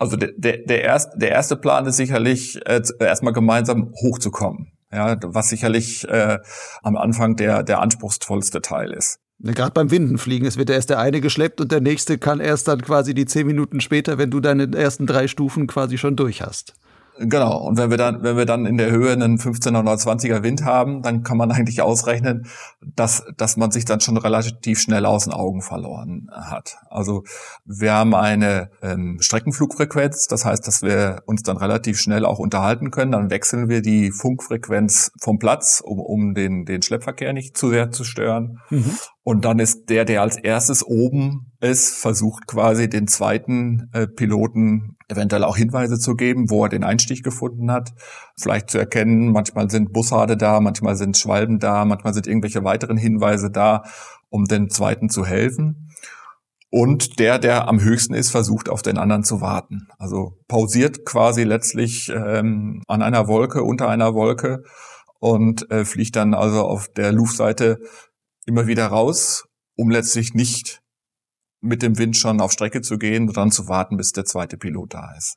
Also der, der, der, erste, der erste Plan ist sicherlich, äh, erstmal gemeinsam hochzukommen. Ja, was sicherlich äh, am Anfang der, der anspruchsvollste Teil ist. Gerade beim Windenfliegen, es wird erst der eine geschleppt und der nächste kann erst dann quasi die zehn Minuten später, wenn du deine ersten drei Stufen quasi schon durch hast. Genau. Und wenn wir dann, wenn wir dann in der Höhe einen 15er oder 20er Wind haben, dann kann man eigentlich ausrechnen, dass, dass man sich dann schon relativ schnell aus den Augen verloren hat. Also wir haben eine ähm, Streckenflugfrequenz, das heißt, dass wir uns dann relativ schnell auch unterhalten können. Dann wechseln wir die Funkfrequenz vom Platz, um, um den, den Schleppverkehr nicht zu sehr zu stören. Mhm. Und dann ist der, der als erstes oben ist, versucht quasi den zweiten äh, Piloten eventuell auch Hinweise zu geben, wo er den Einstieg gefunden hat. Vielleicht zu erkennen, manchmal sind Bussarde da, manchmal sind Schwalben da, manchmal sind irgendwelche weiteren Hinweise da, um den zweiten zu helfen. Und der, der am höchsten ist, versucht auf den anderen zu warten. Also pausiert quasi letztlich ähm, an einer Wolke, unter einer Wolke und äh, fliegt dann also auf der Luftseite immer wieder raus, um letztlich nicht mit dem Wind schon auf Strecke zu gehen und dann zu warten, bis der zweite Pilot da ist.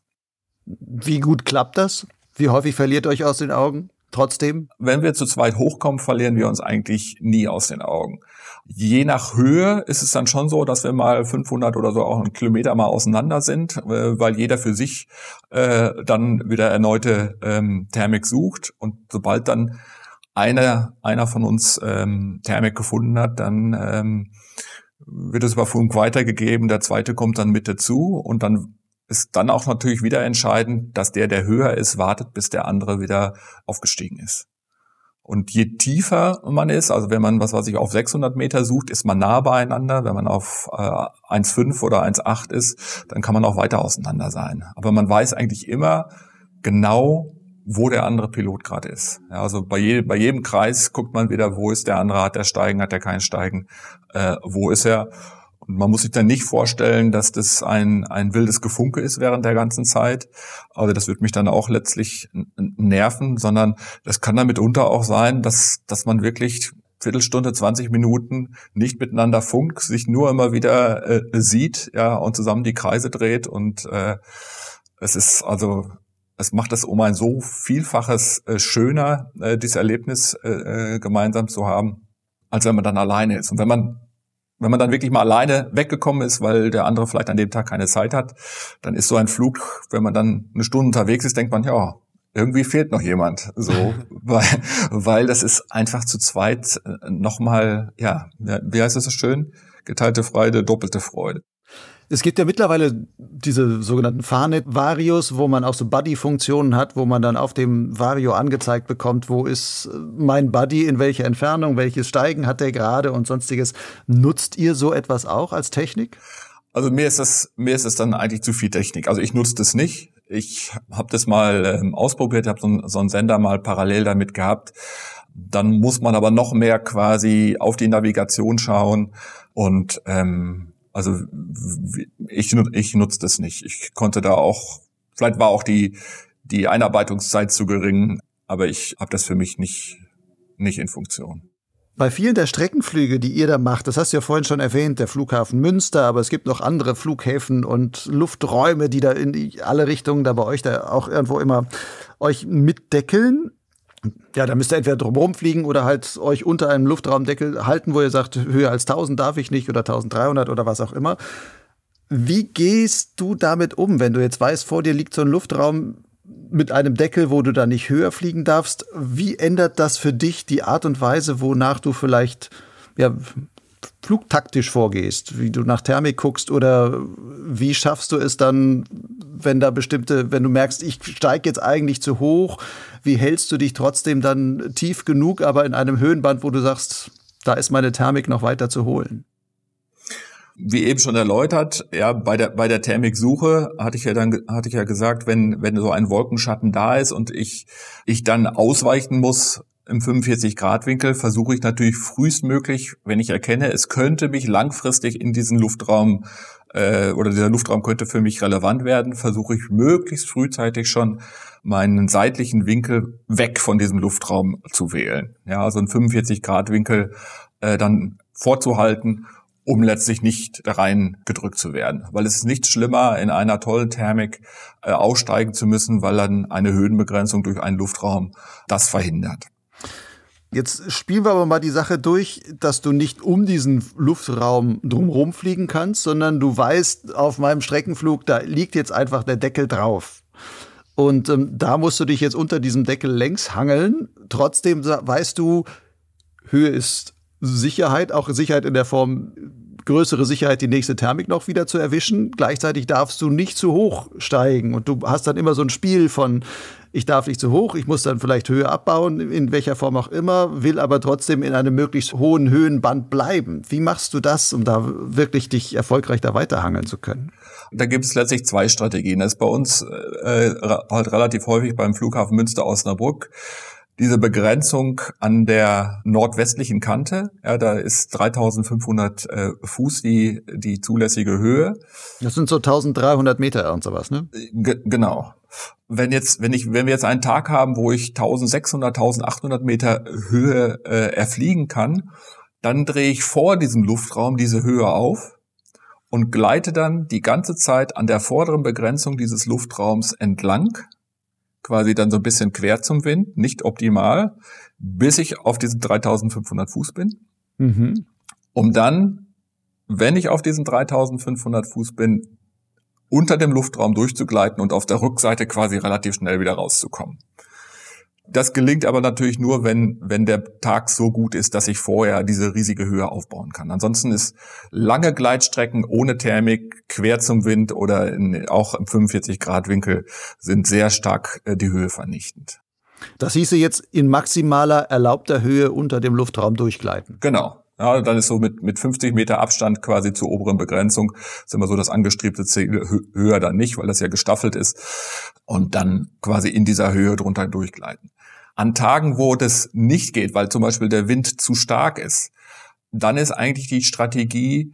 Wie gut klappt das? Wie häufig verliert euch aus den Augen? Trotzdem? Wenn wir zu zweit hochkommen, verlieren wir uns eigentlich nie aus den Augen. Je nach Höhe ist es dann schon so, dass wir mal 500 oder so auch einen Kilometer mal auseinander sind, äh, weil jeder für sich äh, dann wieder erneute ähm, Thermik sucht. Und sobald dann einer, einer von uns ähm, Thermik gefunden hat, dann ähm, wird es über Funk weitergegeben, der zweite kommt dann mit dazu und dann ist dann auch natürlich wieder entscheidend, dass der, der höher ist, wartet, bis der andere wieder aufgestiegen ist. Und je tiefer man ist, also wenn man, was weiß ich, auf 600 Meter sucht, ist man nah beieinander. Wenn man auf äh, 1,5 oder 1,8 ist, dann kann man auch weiter auseinander sein. Aber man weiß eigentlich immer genau, wo der andere Pilot gerade ist. Ja, also bei, je, bei jedem Kreis guckt man wieder, wo ist der andere, hat der Steigen, hat der kein Steigen, äh, wo ist er. Und man muss sich dann nicht vorstellen, dass das ein, ein wildes Gefunke ist während der ganzen Zeit. Also das wird mich dann auch letztlich nerven, sondern das kann dann mitunter auch sein, dass, dass man wirklich Viertelstunde, 20 Minuten nicht miteinander funkt, sich nur immer wieder äh, sieht, ja, und zusammen die Kreise dreht und äh, es ist also es macht es um ein so vielfaches äh, schöner, äh, dieses Erlebnis äh, äh, gemeinsam zu haben, als wenn man dann alleine ist. Und wenn man wenn man dann wirklich mal alleine weggekommen ist, weil der andere vielleicht an dem Tag keine Zeit hat, dann ist so ein Flug, wenn man dann eine Stunde unterwegs ist, denkt man, ja, irgendwie fehlt noch jemand, so, weil, weil das ist einfach zu zweit äh, nochmal, ja, wie heißt das so schön? Geteilte Freude, doppelte Freude. Es gibt ja mittlerweile diese sogenannten Farnet-Varios, wo man auch so Buddy-Funktionen hat, wo man dann auf dem Vario angezeigt bekommt, wo ist mein Buddy, in welcher Entfernung, welches Steigen hat der gerade und sonstiges. Nutzt ihr so etwas auch als Technik? Also mir ist das, mir ist es dann eigentlich zu viel Technik. Also ich nutze das nicht. Ich habe das mal ähm, ausprobiert, habe so, so einen Sender mal parallel damit gehabt. Dann muss man aber noch mehr quasi auf die Navigation schauen und ähm, also ich, ich nutze das nicht. Ich konnte da auch, vielleicht war auch die, die Einarbeitungszeit zu gering, aber ich habe das für mich nicht, nicht in Funktion. Bei vielen der Streckenflüge, die ihr da macht, das hast du ja vorhin schon erwähnt, der Flughafen Münster, aber es gibt noch andere Flughäfen und Lufträume, die da in alle Richtungen da bei euch da auch irgendwo immer euch mitdeckeln. Ja, da müsst ihr entweder drumherum fliegen oder halt euch unter einem Luftraumdeckel halten, wo ihr sagt, höher als 1000 darf ich nicht oder 1300 oder was auch immer. Wie gehst du damit um, wenn du jetzt weißt, vor dir liegt so ein Luftraum mit einem Deckel, wo du da nicht höher fliegen darfst? Wie ändert das für dich die Art und Weise, wonach du vielleicht ja, flugtaktisch vorgehst, wie du nach Thermik guckst oder wie schaffst du es dann, wenn da bestimmte, wenn du merkst, ich steige jetzt eigentlich zu hoch, wie hältst du dich trotzdem dann tief genug, aber in einem Höhenband, wo du sagst, da ist meine Thermik noch weiter zu holen? Wie eben schon erläutert, ja, bei der, bei der Thermiksuche hatte ich ja dann, hatte ich ja gesagt, wenn, wenn so ein Wolkenschatten da ist und ich, ich dann ausweichen muss, im 45-Grad-Winkel versuche ich natürlich frühestmöglich, wenn ich erkenne, es könnte mich langfristig in diesen Luftraum äh, oder dieser Luftraum könnte für mich relevant werden, versuche ich möglichst frühzeitig schon meinen seitlichen Winkel weg von diesem Luftraum zu wählen. Ja, also einen 45-Grad-Winkel äh, dann vorzuhalten, um letztlich nicht rein gedrückt zu werden. Weil es ist nichts schlimmer, in einer tollen Thermik äh, aussteigen zu müssen, weil dann eine Höhenbegrenzung durch einen Luftraum das verhindert. Jetzt spielen wir aber mal die Sache durch, dass du nicht um diesen Luftraum drumherum fliegen kannst, sondern du weißt, auf meinem Streckenflug, da liegt jetzt einfach der Deckel drauf. Und ähm, da musst du dich jetzt unter diesem Deckel längs hangeln. Trotzdem weißt du, Höhe ist Sicherheit, auch Sicherheit in der Form, größere Sicherheit, die nächste Thermik noch wieder zu erwischen. Gleichzeitig darfst du nicht zu hoch steigen und du hast dann immer so ein Spiel von, ich darf nicht zu hoch, ich muss dann vielleicht Höhe abbauen, in welcher Form auch immer, will aber trotzdem in einem möglichst hohen Höhenband bleiben. Wie machst du das, um da wirklich dich erfolgreich da weiterhangeln zu können? Da gibt es letztlich zwei Strategien. Das ist bei uns äh, halt relativ häufig beim Flughafen Münster-Osnabrück diese Begrenzung an der nordwestlichen Kante, ja, da ist 3500 äh, Fuß die, die zulässige Höhe. Das sind so 1300 Meter und sowas, ne? G genau. Wenn jetzt, wenn ich, wenn wir jetzt einen Tag haben, wo ich 1600, 1800 Meter Höhe äh, erfliegen kann, dann drehe ich vor diesem Luftraum diese Höhe auf und gleite dann die ganze Zeit an der vorderen Begrenzung dieses Luftraums entlang quasi dann so ein bisschen quer zum Wind, nicht optimal, bis ich auf diesen 3500 Fuß bin, mhm. um dann, wenn ich auf diesen 3500 Fuß bin, unter dem Luftraum durchzugleiten und auf der Rückseite quasi relativ schnell wieder rauszukommen. Das gelingt aber natürlich nur, wenn, wenn der Tag so gut ist, dass ich vorher diese riesige Höhe aufbauen kann. Ansonsten ist lange Gleitstrecken ohne Thermik, quer zum Wind oder in, auch im 45 Grad Winkel sind sehr stark äh, die Höhe vernichtend. Das hieße jetzt in maximaler erlaubter Höhe unter dem Luftraum durchgleiten. Genau. Ja, dann ist so mit, mit 50 Meter Abstand quasi zur oberen Begrenzung, ist immer so das angestrebte Ziel, höher dann nicht, weil das ja gestaffelt ist. Und dann quasi in dieser Höhe drunter durchgleiten. An Tagen, wo das nicht geht, weil zum Beispiel der Wind zu stark ist, dann ist eigentlich die Strategie,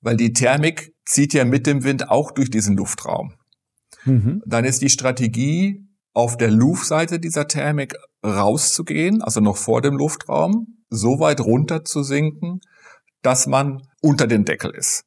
weil die Thermik zieht ja mit dem Wind auch durch diesen Luftraum. Mhm. Dann ist die Strategie, auf der Luftseite dieser Thermik rauszugehen, also noch vor dem Luftraum, so weit runter zu sinken, dass man unter dem Deckel ist.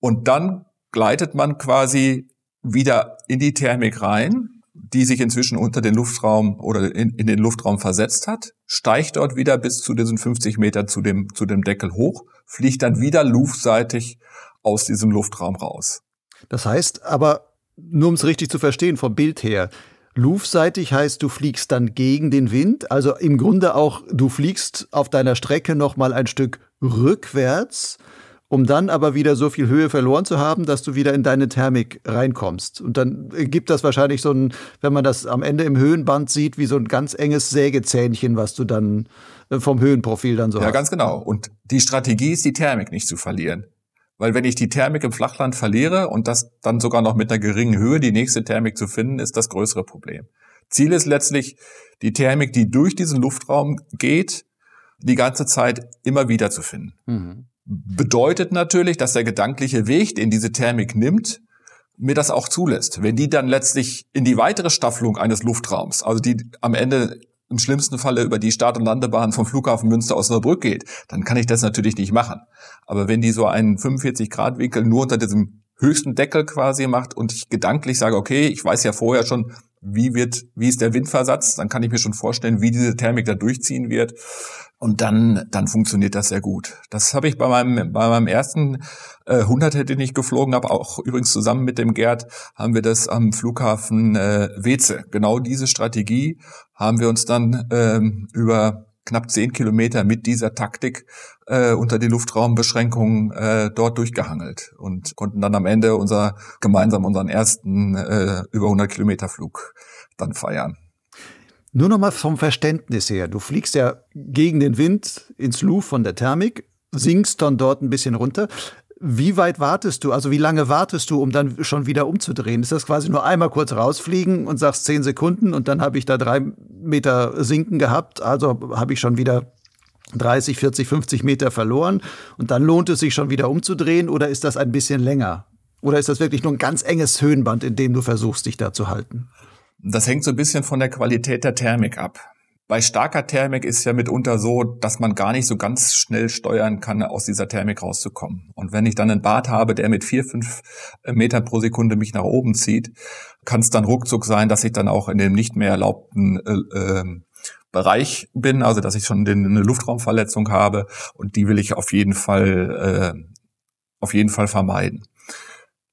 Und dann gleitet man quasi wieder in die Thermik rein, die sich inzwischen unter den Luftraum oder in, in, den Luftraum versetzt hat, steigt dort wieder bis zu diesen 50 Meter zu dem, zu dem Deckel hoch, fliegt dann wieder luftseitig aus diesem Luftraum raus. Das heißt aber, nur um es richtig zu verstehen vom Bild her, luftseitig heißt, du fliegst dann gegen den Wind, also im Grunde auch, du fliegst auf deiner Strecke nochmal ein Stück rückwärts um dann aber wieder so viel Höhe verloren zu haben, dass du wieder in deine Thermik reinkommst. Und dann gibt das wahrscheinlich so ein, wenn man das am Ende im Höhenband sieht, wie so ein ganz enges Sägezähnchen, was du dann äh, vom Höhenprofil dann so ja, hast. Ja, ganz genau. Und die Strategie ist, die Thermik nicht zu verlieren. Weil wenn ich die Thermik im Flachland verliere und das dann sogar noch mit einer geringen Höhe, die nächste Thermik zu finden, ist das größere Problem. Ziel ist letztlich die Thermik, die durch diesen Luftraum geht, die ganze Zeit immer wieder zu finden. Mhm bedeutet natürlich, dass der gedankliche Weg, den diese Thermik nimmt, mir das auch zulässt. Wenn die dann letztlich in die weitere Staffelung eines Luftraums, also die am Ende im schlimmsten Falle über die Start- und Landebahn vom Flughafen Münster Osnabrück geht, dann kann ich das natürlich nicht machen. Aber wenn die so einen 45-Grad-Winkel nur unter diesem höchsten Deckel quasi macht und ich gedanklich sage, okay, ich weiß ja vorher schon, wie wird, wie ist der Windversatz, dann kann ich mir schon vorstellen, wie diese Thermik da durchziehen wird. Und dann, dann funktioniert das sehr gut. Das habe ich bei meinem, bei meinem ersten äh, 100 den ich geflogen habe, auch übrigens zusammen mit dem Gerd, haben wir das am Flughafen äh, Weze. Genau diese Strategie haben wir uns dann ähm, über knapp zehn Kilometer mit dieser Taktik äh, unter die Luftraumbeschränkungen äh, dort durchgehangelt und konnten dann am Ende unser gemeinsam unseren ersten äh, über 100 Kilometer Flug dann feiern. Nur noch mal vom Verständnis her. Du fliegst ja gegen den Wind ins Louvre von der Thermik, sinkst dann dort ein bisschen runter. Wie weit wartest du? Also wie lange wartest du, um dann schon wieder umzudrehen? Ist das quasi nur einmal kurz rausfliegen und sagst zehn Sekunden und dann habe ich da drei Meter sinken gehabt, also habe ich schon wieder 30, 40, 50 Meter verloren und dann lohnt es sich schon wieder umzudrehen oder ist das ein bisschen länger? Oder ist das wirklich nur ein ganz enges Höhenband, in dem du versuchst, dich da zu halten? Das hängt so ein bisschen von der Qualität der Thermik ab. Bei starker Thermik ist ja mitunter so, dass man gar nicht so ganz schnell steuern kann, aus dieser Thermik rauszukommen. Und wenn ich dann einen Bart habe, der mit vier, fünf Metern pro Sekunde mich nach oben zieht, kann es dann ruckzuck sein, dass ich dann auch in dem nicht mehr erlaubten äh, äh, Bereich bin, also dass ich schon eine Luftraumverletzung habe und die will ich auf jeden Fall äh, auf jeden Fall vermeiden.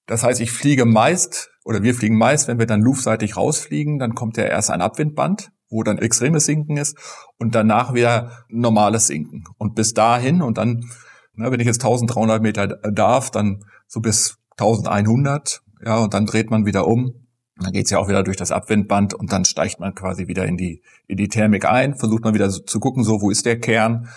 Das heißt, ich fliege meist oder wir fliegen meist, wenn wir dann luftseitig rausfliegen, dann kommt ja erst ein Abwindband wo dann extremes Sinken ist und danach wieder normales Sinken. Und bis dahin und dann, ne, wenn ich jetzt 1300 Meter darf, dann so bis 1100, ja, und dann dreht man wieder um. Dann geht's ja auch wieder durch das Abwindband und dann steigt man quasi wieder in die, in die Thermik ein, versucht man wieder so zu gucken, so, wo ist der Kern?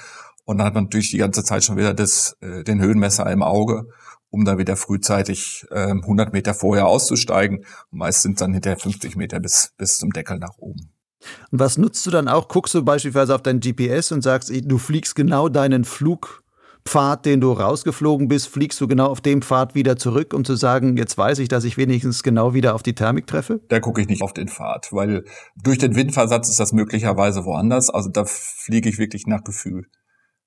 Und dann hat man natürlich die ganze Zeit schon wieder das, äh, den Höhenmesser im Auge, um dann wieder frühzeitig äh, 100 Meter vorher auszusteigen. Und meist sind dann hinterher 50 Meter bis, bis zum Deckel nach oben. Und was nutzt du dann auch? Guckst du beispielsweise auf dein GPS und sagst, du fliegst genau deinen Flugpfad, den du rausgeflogen bist, fliegst du genau auf dem Pfad wieder zurück, um zu sagen, jetzt weiß ich, dass ich wenigstens genau wieder auf die Thermik treffe? Da gucke ich nicht auf den Pfad, weil durch den Windversatz ist das möglicherweise woanders. Also da fliege ich wirklich nach Gefühl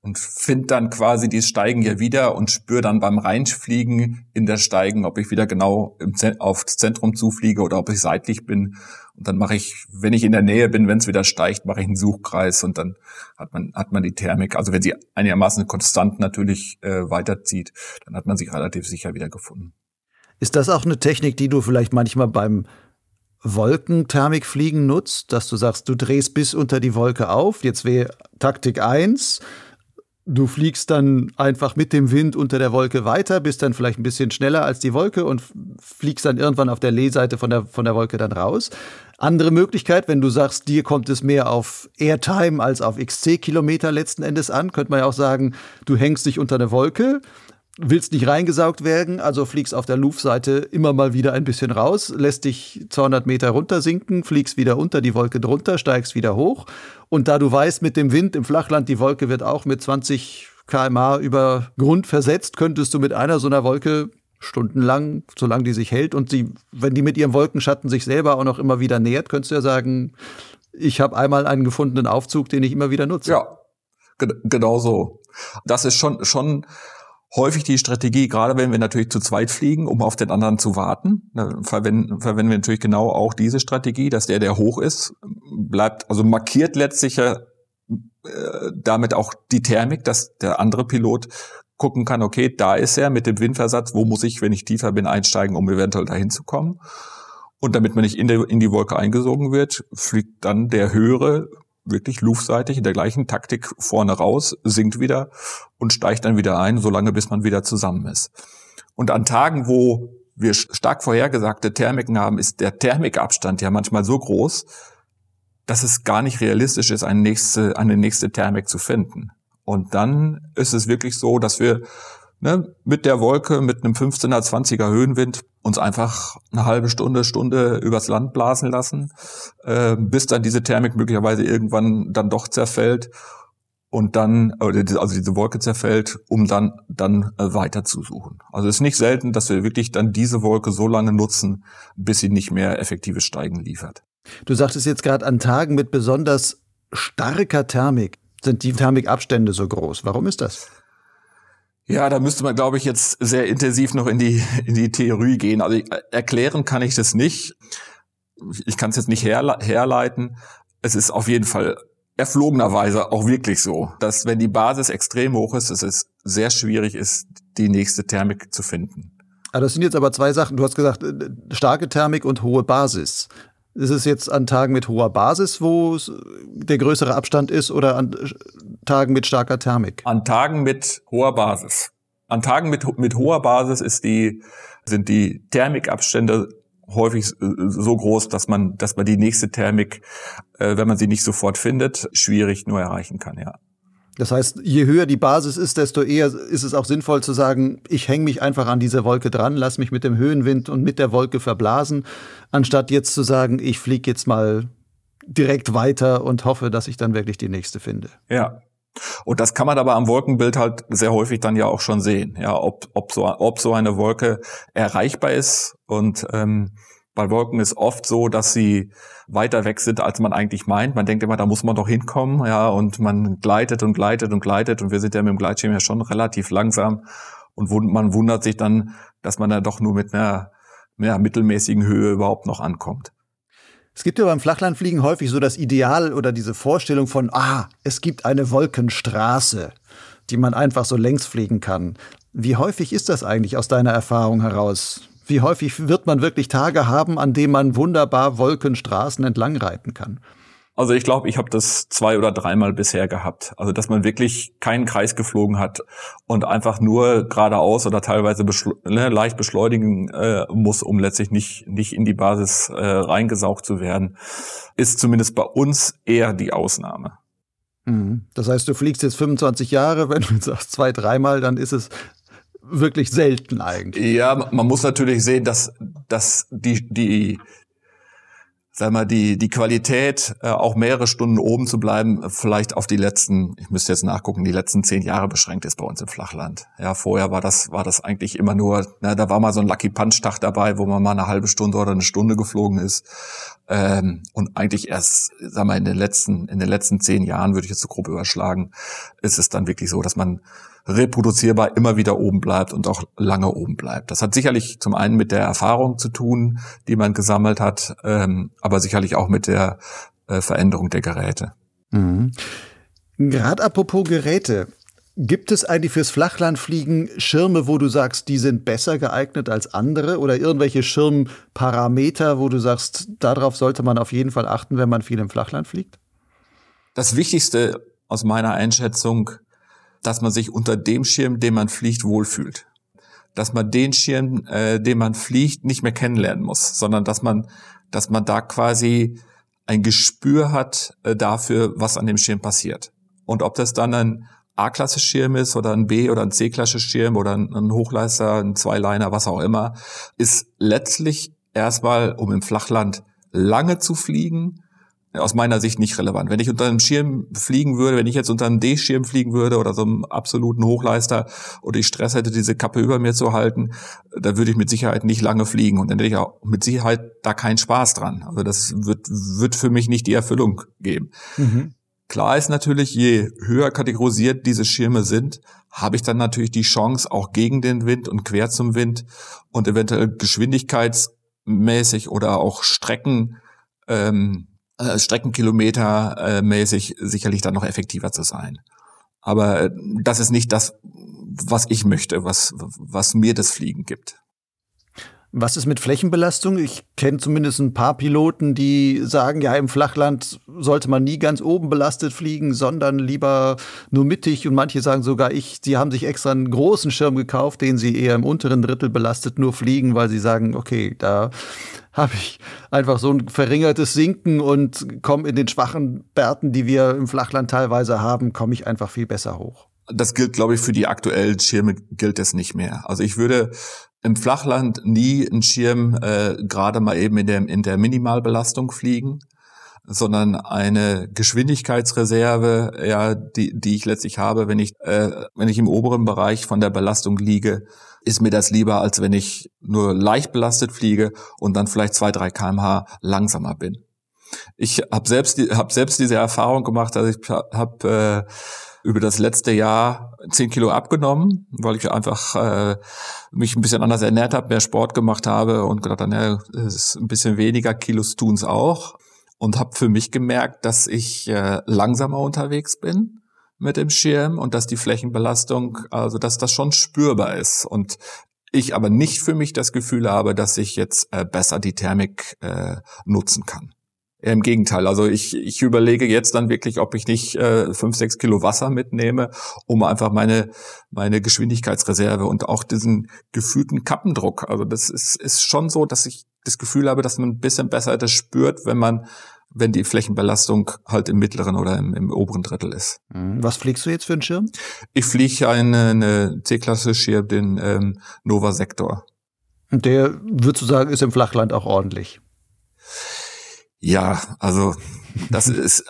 und finde dann quasi die Steigen ja wieder und spüre dann beim Reinfliegen in der Steigen, ob ich wieder genau im aufs Zentrum zufliege oder ob ich seitlich bin. Und dann mache ich, wenn ich in der Nähe bin, wenn es wieder steigt, mache ich einen Suchkreis und dann hat man hat man die Thermik. Also wenn sie einigermaßen konstant natürlich äh, weiterzieht, dann hat man sich relativ sicher wieder gefunden. Ist das auch eine Technik, die du vielleicht manchmal beim Wolkenthermikfliegen nutzt, dass du sagst, du drehst bis unter die Wolke auf. Jetzt wäre Taktik eins Du fliegst dann einfach mit dem Wind unter der Wolke weiter, bist dann vielleicht ein bisschen schneller als die Wolke und fliegst dann irgendwann auf der Lehseite von der, von der Wolke dann raus. Andere Möglichkeit, wenn du sagst, dir kommt es mehr auf Airtime als auf XC-Kilometer letzten Endes an, könnte man ja auch sagen, du hängst dich unter eine Wolke, willst nicht reingesaugt werden, also fliegst auf der Luftseite immer mal wieder ein bisschen raus, lässt dich 200 Meter runter sinken, fliegst wieder unter die Wolke drunter, steigst wieder hoch. Und da du weißt, mit dem Wind im Flachland, die Wolke wird auch mit 20 kmh über Grund versetzt, könntest du mit einer so einer Wolke stundenlang, solange die sich hält und sie, wenn die mit ihrem Wolkenschatten sich selber auch noch immer wieder nähert, könntest du ja sagen, ich habe einmal einen gefundenen Aufzug, den ich immer wieder nutze. Ja, genau so. Das ist schon, schon häufig die Strategie, gerade wenn wir natürlich zu zweit fliegen, um auf den anderen zu warten, verwenden, verwenden wir natürlich genau auch diese Strategie, dass der, der hoch ist, bleibt, also markiert letztlich äh, damit auch die Thermik, dass der andere Pilot gucken kann, okay, da ist er mit dem Windversatz, wo muss ich, wenn ich tiefer bin, einsteigen, um eventuell dahin zu kommen. Und damit man nicht in, der, in die Wolke eingesogen wird, fliegt dann der höhere wirklich luftseitig in der gleichen Taktik vorne raus, sinkt wieder und steigt dann wieder ein, solange bis man wieder zusammen ist. Und an Tagen, wo wir stark vorhergesagte Thermiken haben, ist der Thermikabstand ja manchmal so groß, dass es gar nicht realistisch ist, eine nächste, eine nächste Thermik zu finden. Und dann ist es wirklich so, dass wir ne, mit der Wolke, mit einem 15er, 20er Höhenwind uns einfach eine halbe Stunde, Stunde übers Land blasen lassen, äh, bis dann diese Thermik möglicherweise irgendwann dann doch zerfällt und dann, also diese Wolke zerfällt, um dann, dann äh, weiter zu suchen. Also es ist nicht selten, dass wir wirklich dann diese Wolke so lange nutzen, bis sie nicht mehr effektives Steigen liefert. Du sagtest jetzt gerade an Tagen mit besonders starker Thermik sind die Thermikabstände so groß. Warum ist das? Ja, da müsste man, glaube ich, jetzt sehr intensiv noch in die, in die Theorie gehen. Also ich, erklären kann ich das nicht. ich kann es jetzt nicht herle herleiten. Es ist auf jeden Fall erflogenerweise auch wirklich so, dass wenn die Basis extrem hoch ist, es ist sehr schwierig ist, die nächste Thermik zu finden. Ah, das sind jetzt aber zwei Sachen. Du hast gesagt, äh, starke Thermik und hohe Basis. Ist es jetzt an Tagen mit hoher Basis, wo der größere Abstand ist, oder an Tagen mit starker Thermik? An Tagen mit hoher Basis. An Tagen mit, mit hoher Basis ist die, sind die Thermikabstände häufig so groß, dass man, dass man die nächste Thermik, äh, wenn man sie nicht sofort findet, schwierig nur erreichen kann, ja. Das heißt, je höher die Basis ist, desto eher ist es auch sinnvoll zu sagen, ich hänge mich einfach an diese Wolke dran, lass mich mit dem Höhenwind und mit der Wolke verblasen, anstatt jetzt zu sagen, ich fliege jetzt mal direkt weiter und hoffe, dass ich dann wirklich die nächste finde. Ja. Und das kann man aber am Wolkenbild halt sehr häufig dann ja auch schon sehen, ja, ob, ob, so, ob so eine Wolke erreichbar ist und ähm, bei Wolken ist oft so, dass sie weiter weg sind, als man eigentlich meint. Man denkt immer, da muss man doch hinkommen, ja, und man gleitet und gleitet und gleitet und wir sind ja mit dem Gleitschirm ja schon relativ langsam und man wundert sich dann, dass man da doch nur mit einer mehr mittelmäßigen Höhe überhaupt noch ankommt. Es gibt ja beim Flachlandfliegen häufig so das Ideal oder diese Vorstellung von, ah, es gibt eine Wolkenstraße, die man einfach so längs fliegen kann. Wie häufig ist das eigentlich aus deiner Erfahrung heraus? Wie häufig wird man wirklich Tage haben, an denen man wunderbar Wolkenstraßen entlang reiten kann? Also ich glaube, ich habe das zwei oder dreimal bisher gehabt. Also dass man wirklich keinen Kreis geflogen hat und einfach nur geradeaus oder teilweise beschle ne, leicht beschleunigen äh, muss, um letztlich nicht, nicht in die Basis äh, reingesaugt zu werden, ist zumindest bei uns eher die Ausnahme. Mhm. Das heißt, du fliegst jetzt 25 Jahre, wenn du sagst zwei, dreimal, dann ist es wirklich selten eigentlich. Ja, man muss natürlich sehen, dass, dass die, die, sag mal, die, die Qualität, äh, auch mehrere Stunden oben zu bleiben, vielleicht auf die letzten, ich müsste jetzt nachgucken, die letzten zehn Jahre beschränkt ist bei uns im Flachland. Ja, vorher war das, war das eigentlich immer nur, na, da war mal so ein Lucky Punch Tag dabei, wo man mal eine halbe Stunde oder eine Stunde geflogen ist. Ähm, und eigentlich erst, sag mal, in den letzten, in den letzten zehn Jahren, würde ich jetzt so grob überschlagen, ist es dann wirklich so, dass man reproduzierbar immer wieder oben bleibt und auch lange oben bleibt. Das hat sicherlich zum einen mit der Erfahrung zu tun, die man gesammelt hat, ähm, aber sicherlich auch mit der äh, Veränderung der Geräte. Mhm. Gerade apropos Geräte. Gibt es eigentlich fürs Flachlandfliegen Schirme, wo du sagst, die sind besser geeignet als andere oder irgendwelche Schirmparameter, wo du sagst, darauf sollte man auf jeden Fall achten, wenn man viel im Flachland fliegt? Das Wichtigste aus meiner Einschätzung dass man sich unter dem Schirm, den man fliegt, wohlfühlt. Dass man den Schirm, äh, den man fliegt, nicht mehr kennenlernen muss, sondern dass man, dass man da quasi ein Gespür hat äh, dafür, was an dem Schirm passiert. Und ob das dann ein A-Klasse-Schirm ist oder ein B- oder ein C-Klasse-Schirm oder ein Hochleister, ein Zweiliner, was auch immer, ist letztlich erstmal, um im Flachland lange zu fliegen, aus meiner Sicht nicht relevant. Wenn ich unter einem Schirm fliegen würde, wenn ich jetzt unter einem D-Schirm fliegen würde oder so einem absoluten Hochleister und ich Stress hätte, diese Kappe über mir zu halten, da würde ich mit Sicherheit nicht lange fliegen und dann hätte ich auch mit Sicherheit da keinen Spaß dran. Also das wird, wird für mich nicht die Erfüllung geben. Mhm. Klar ist natürlich, je höher kategorisiert diese Schirme sind, habe ich dann natürlich die Chance, auch gegen den Wind und quer zum Wind und eventuell geschwindigkeitsmäßig oder auch Strecken ähm, äh, Streckenkilometer äh, mäßig sicherlich dann noch effektiver zu sein. Aber äh, das ist nicht das, was ich möchte, was, was mir das Fliegen gibt. Was ist mit Flächenbelastung? Ich kenne zumindest ein paar Piloten, die sagen, ja, im Flachland sollte man nie ganz oben belastet fliegen, sondern lieber nur mittig. Und manche sagen sogar, ich, sie haben sich extra einen großen Schirm gekauft, den sie eher im unteren Drittel belastet nur fliegen, weil sie sagen, okay, da habe ich einfach so ein verringertes Sinken und komme in den schwachen Bärten, die wir im Flachland teilweise haben, komme ich einfach viel besser hoch. Das gilt, glaube ich, für die aktuellen Schirme gilt es nicht mehr. Also ich würde im Flachland nie einen Schirm äh, gerade mal eben in der, in der Minimalbelastung fliegen, sondern eine Geschwindigkeitsreserve, ja, die, die ich letztlich habe, wenn ich, äh, wenn ich im oberen Bereich von der Belastung liege, ist mir das lieber, als wenn ich nur leicht belastet fliege und dann vielleicht zwei, drei kmh langsamer bin. Ich habe selbst, hab selbst diese Erfahrung gemacht, dass ich habe äh, über das letzte Jahr zehn Kilo abgenommen, weil ich einfach äh, mich ein bisschen anders ernährt habe, mehr Sport gemacht habe und gedacht, naja, ist ein bisschen weniger Kilos tun's auch. Und habe für mich gemerkt, dass ich äh, langsamer unterwegs bin mit dem Schirm und dass die Flächenbelastung, also dass das schon spürbar ist. Und ich aber nicht für mich das Gefühl habe, dass ich jetzt äh, besser die Thermik äh, nutzen kann. Im Gegenteil, also ich, ich überlege jetzt dann wirklich, ob ich nicht äh, fünf, sechs Kilo Wasser mitnehme, um einfach meine, meine Geschwindigkeitsreserve und auch diesen gefühlten Kappendruck. Also das ist, ist schon so, dass ich das Gefühl habe, dass man ein bisschen besser das spürt, wenn man wenn die Flächenbelastung halt im mittleren oder im, im oberen Drittel ist. Mhm. Was fliegst du jetzt für einen Schirm? Ich fliege eine, eine C-Klasse Schirm, den ähm, Nova Sektor. Und der, würdest du sagen, ist im Flachland auch ordentlich? Ja, also das ist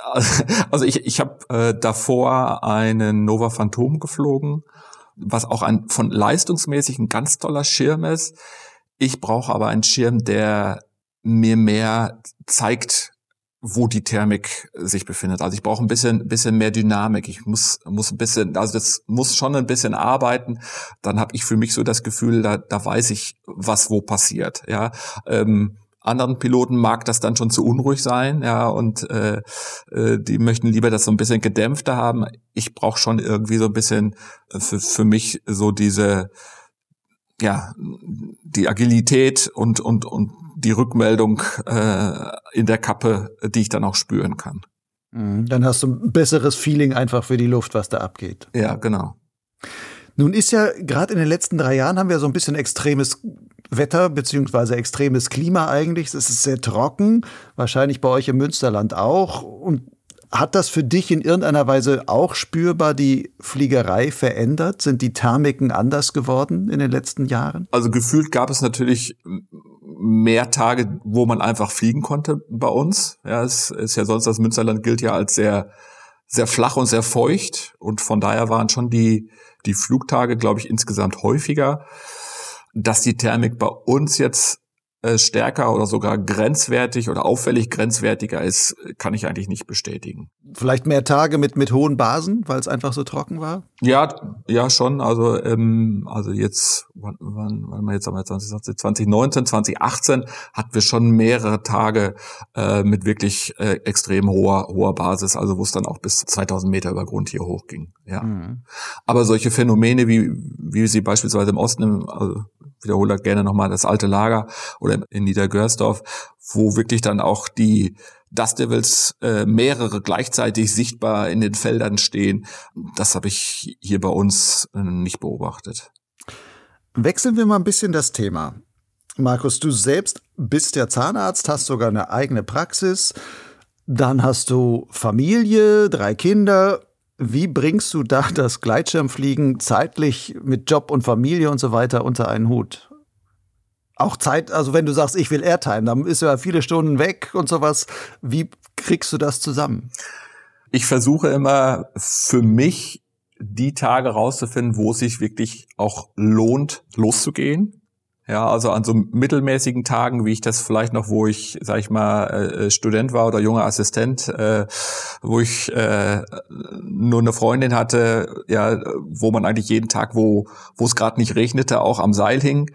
also ich ich habe äh, davor einen Nova Phantom geflogen, was auch ein von leistungsmäßig ein ganz toller Schirm ist. Ich brauche aber einen Schirm, der mir mehr zeigt, wo die Thermik sich befindet. Also ich brauche ein bisschen, bisschen mehr Dynamik. Ich muss, muss ein bisschen, also das muss schon ein bisschen arbeiten. Dann habe ich für mich so das Gefühl, da, da weiß ich, was wo passiert. Ja, ähm, anderen Piloten mag das dann schon zu unruhig sein, ja, und äh, äh, die möchten lieber das so ein bisschen gedämpfter haben. Ich brauche schon irgendwie so ein bisschen für, für mich so diese ja, die Agilität und, und, und die Rückmeldung äh, in der Kappe, die ich dann auch spüren kann. Mhm. Dann hast du ein besseres Feeling einfach für die Luft, was da abgeht. Ja, genau. Nun ist ja gerade in den letzten drei Jahren haben wir so ein bisschen extremes Wetter beziehungsweise extremes Klima eigentlich. Es ist sehr trocken, wahrscheinlich bei euch im Münsterland auch. Und hat das für dich in irgendeiner Weise auch spürbar die Fliegerei verändert? Sind die Thermiken anders geworden in den letzten Jahren? Also gefühlt gab es natürlich mehr Tage, wo man einfach fliegen konnte bei uns. Ja, es ist ja sonst, das Münsterland gilt ja als sehr, sehr flach und sehr feucht. Und von daher waren schon die, die Flugtage, glaube ich, insgesamt häufiger. Dass die Thermik bei uns jetzt äh, stärker oder sogar grenzwertig oder auffällig grenzwertiger ist, kann ich eigentlich nicht bestätigen. Vielleicht mehr Tage mit mit hohen Basen, weil es einfach so trocken war? Ja, ja schon. Also ähm, also jetzt wann, wann, wann wir jetzt haben wir 2019, 2018 hatten wir schon mehrere Tage äh, mit wirklich äh, extrem hoher hoher Basis, also wo es dann auch bis 2000 Meter über Grund hier hochging. Ja. Mhm. Aber solche Phänomene wie wie sie beispielsweise im Osten, also wiederhole gerne nochmal das alte Lager oder in Niedergörsdorf, wo wirklich dann auch die Dust Devils äh, mehrere gleichzeitig sichtbar in den Feldern stehen. Das habe ich hier bei uns äh, nicht beobachtet. Wechseln wir mal ein bisschen das Thema. Markus, du selbst bist der Zahnarzt, hast sogar eine eigene Praxis. Dann hast du Familie, drei Kinder wie bringst du da das Gleitschirmfliegen zeitlich mit Job und Familie und so weiter unter einen Hut? Auch Zeit, also wenn du sagst, ich will Airtime, dann ist ja viele Stunden weg und sowas. Wie kriegst du das zusammen? Ich versuche immer für mich die Tage rauszufinden, wo es sich wirklich auch lohnt, loszugehen. Ja, also an so mittelmäßigen Tagen, wie ich das vielleicht noch, wo ich, sag ich mal, äh, Student war oder junger Assistent, äh, wo ich äh, nur eine Freundin hatte, ja, wo man eigentlich jeden Tag, wo wo es gerade nicht regnete, auch am Seil hing.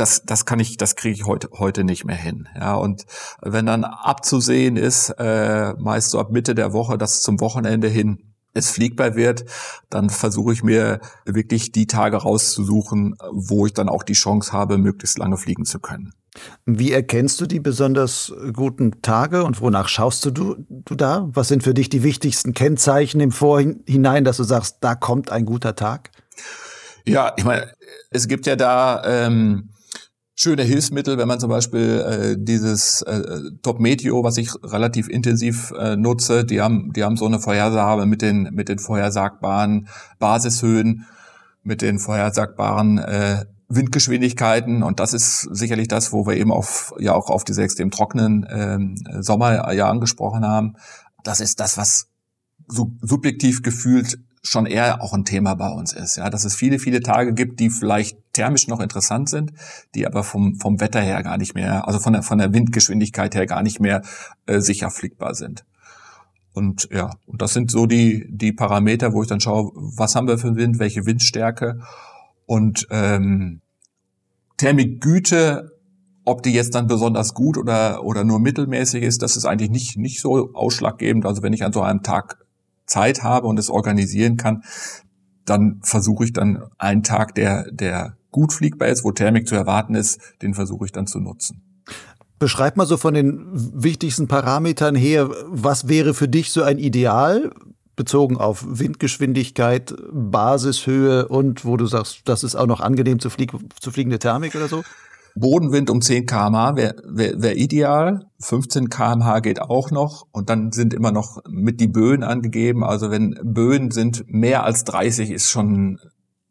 Das, das kann ich, das kriege ich heute heute nicht mehr hin. Ja, und wenn dann abzusehen ist, äh, meist so ab Mitte der Woche, dass zum Wochenende hin es fliegbar wird, dann versuche ich mir wirklich die Tage rauszusuchen, wo ich dann auch die Chance habe, möglichst lange fliegen zu können. Wie erkennst du die besonders guten Tage und wonach schaust du, du, du da? Was sind für dich die wichtigsten Kennzeichen im Vorhinein, dass du sagst, da kommt ein guter Tag? Ja, ich meine, es gibt ja da ähm, schöne Hilfsmittel, wenn man zum Beispiel äh, dieses äh, Top Meteo, was ich relativ intensiv äh, nutze, die haben, die haben so eine Vorhersage mit den mit den vorhersagbaren Basishöhen, mit den vorhersagbaren äh, Windgeschwindigkeiten und das ist sicherlich das, wo wir eben auf ja auch auf diese extrem trockenen äh, Sommer ja angesprochen haben. Das ist das, was so subjektiv gefühlt schon eher auch ein Thema bei uns ist. Ja, dass es viele, viele Tage gibt, die vielleicht thermisch noch interessant sind, die aber vom, vom Wetter her gar nicht mehr, also von der, von der Windgeschwindigkeit her gar nicht mehr äh, sicher fliegbar sind. Und ja, und das sind so die, die Parameter, wo ich dann schaue, was haben wir für Wind, welche Windstärke und ähm, Thermikgüte, ob die jetzt dann besonders gut oder, oder nur mittelmäßig ist, das ist eigentlich nicht, nicht so ausschlaggebend. Also wenn ich an so einem Tag Zeit habe und es organisieren kann, dann versuche ich dann einen Tag, der, der gut fliegbar ist, wo Thermik zu erwarten ist, den versuche ich dann zu nutzen. Beschreib mal so von den wichtigsten Parametern her, was wäre für dich so ein Ideal bezogen auf Windgeschwindigkeit, Basishöhe und wo du sagst, das ist auch noch angenehm zu, flieg zu fliegende Thermik oder so? Bodenwind um 10 kmh wäre wär, ideal. 15 kmh geht auch noch. Und dann sind immer noch mit die Böen angegeben. Also wenn Böen sind mehr als 30, ist schon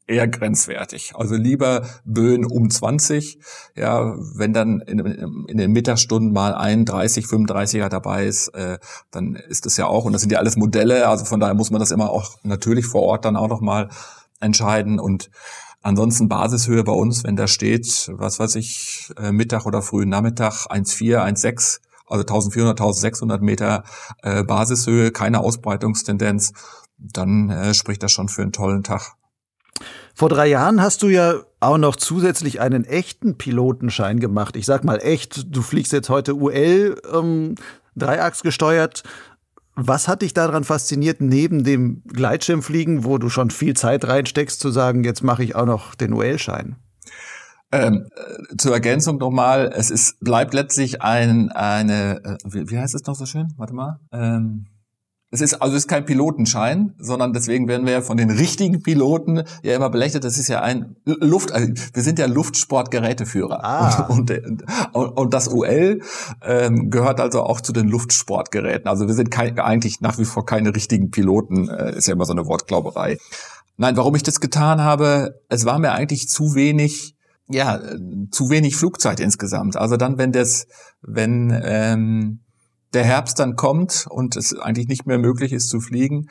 eher grenzwertig. Also lieber Böen um 20. Ja, wenn dann in, in den Mittagsstunden mal ein 30, 35er dabei ist, äh, dann ist das ja auch, und das sind ja alles Modelle, also von daher muss man das immer auch natürlich vor Ort dann auch nochmal entscheiden und Ansonsten Basishöhe bei uns, wenn da steht, was weiß ich, äh, Mittag oder frühen Nachmittag 1,4, 1,6, also 1400, 1600 Meter äh, Basishöhe, keine Ausbreitungstendenz, dann äh, spricht das schon für einen tollen Tag. Vor drei Jahren hast du ja auch noch zusätzlich einen echten Pilotenschein gemacht. Ich sag mal echt, du fliegst jetzt heute UL ähm, Dreiachs gesteuert. Was hat dich daran fasziniert, neben dem Gleitschirmfliegen, wo du schon viel Zeit reinsteckst, zu sagen, jetzt mache ich auch noch den UL-Schein? Ähm, äh, zur Ergänzung nochmal, es ist, bleibt letztlich ein, eine, äh, wie, wie heißt es noch so schön? Warte mal. Ähm, es ist also es ist kein Pilotenschein, sondern deswegen werden wir ja von den richtigen Piloten ja immer belächelt. Das ist ja ein Luft, also wir sind ja Luftsportgeräteführer ah. und, und, und das UL ähm, gehört also auch zu den Luftsportgeräten. Also wir sind kein, eigentlich nach wie vor keine richtigen Piloten. Äh, ist ja immer so eine Wortglauberei. Nein, warum ich das getan habe, es war mir eigentlich zu wenig ja, zu wenig Flugzeit insgesamt. Also dann, wenn das, wenn ähm, der Herbst dann kommt und es eigentlich nicht mehr möglich ist zu fliegen,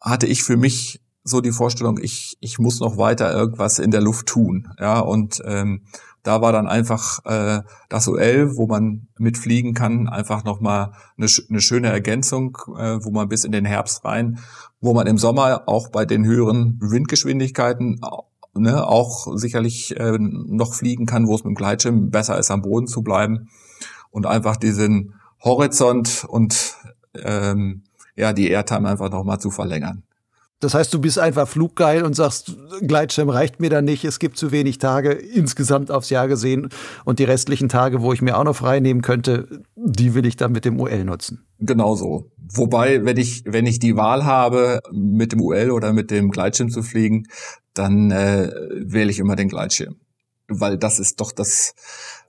hatte ich für mich so die Vorstellung, ich, ich muss noch weiter irgendwas in der Luft tun. Ja, und ähm, da war dann einfach äh, das OL, wo man mitfliegen kann, einfach nochmal eine, eine schöne Ergänzung, äh, wo man bis in den Herbst rein, wo man im Sommer auch bei den höheren Windgeschwindigkeiten ne, auch sicherlich äh, noch fliegen kann, wo es mit dem Gleitschirm besser ist, am Boden zu bleiben und einfach diesen Horizont und ähm, ja, die Airtime einfach nochmal zu verlängern. Das heißt, du bist einfach fluggeil und sagst, Gleitschirm reicht mir da nicht, es gibt zu wenig Tage insgesamt aufs Jahr gesehen und die restlichen Tage, wo ich mir auch noch frei nehmen könnte, die will ich dann mit dem UL nutzen. Genau so. Wobei, wenn ich, wenn ich die Wahl habe, mit dem UL oder mit dem Gleitschirm zu fliegen, dann äh, wähle ich immer den Gleitschirm. Weil das ist doch das,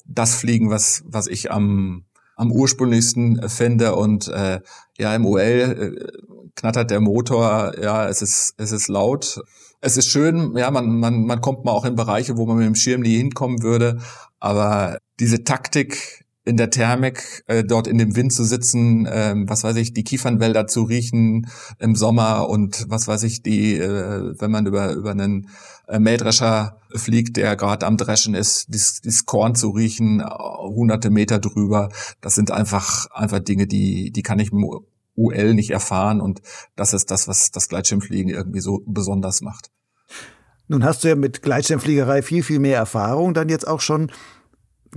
das Fliegen, was, was ich am, am ursprünglichsten fände. Und äh, ja, im UL äh, knattert der Motor, ja, es ist, es ist laut. Es ist schön, ja, man, man, man kommt mal auch in Bereiche, wo man mit dem Schirm nie hinkommen würde. Aber diese Taktik in der Thermik, äh, dort in dem Wind zu sitzen, äh, was weiß ich, die Kiefernwälder zu riechen im Sommer und was weiß ich, die, äh, wenn man über, über einen äh, Mähdrescher fliegt, der gerade am Dreschen ist, dieses, dieses Korn zu riechen, hunderte Meter drüber, das sind einfach, einfach Dinge, die, die kann ich mit UL nicht erfahren und das ist das, was das Gleitschirmfliegen irgendwie so besonders macht. Nun hast du ja mit Gleitschirmfliegerei viel, viel mehr Erfahrung dann jetzt auch schon.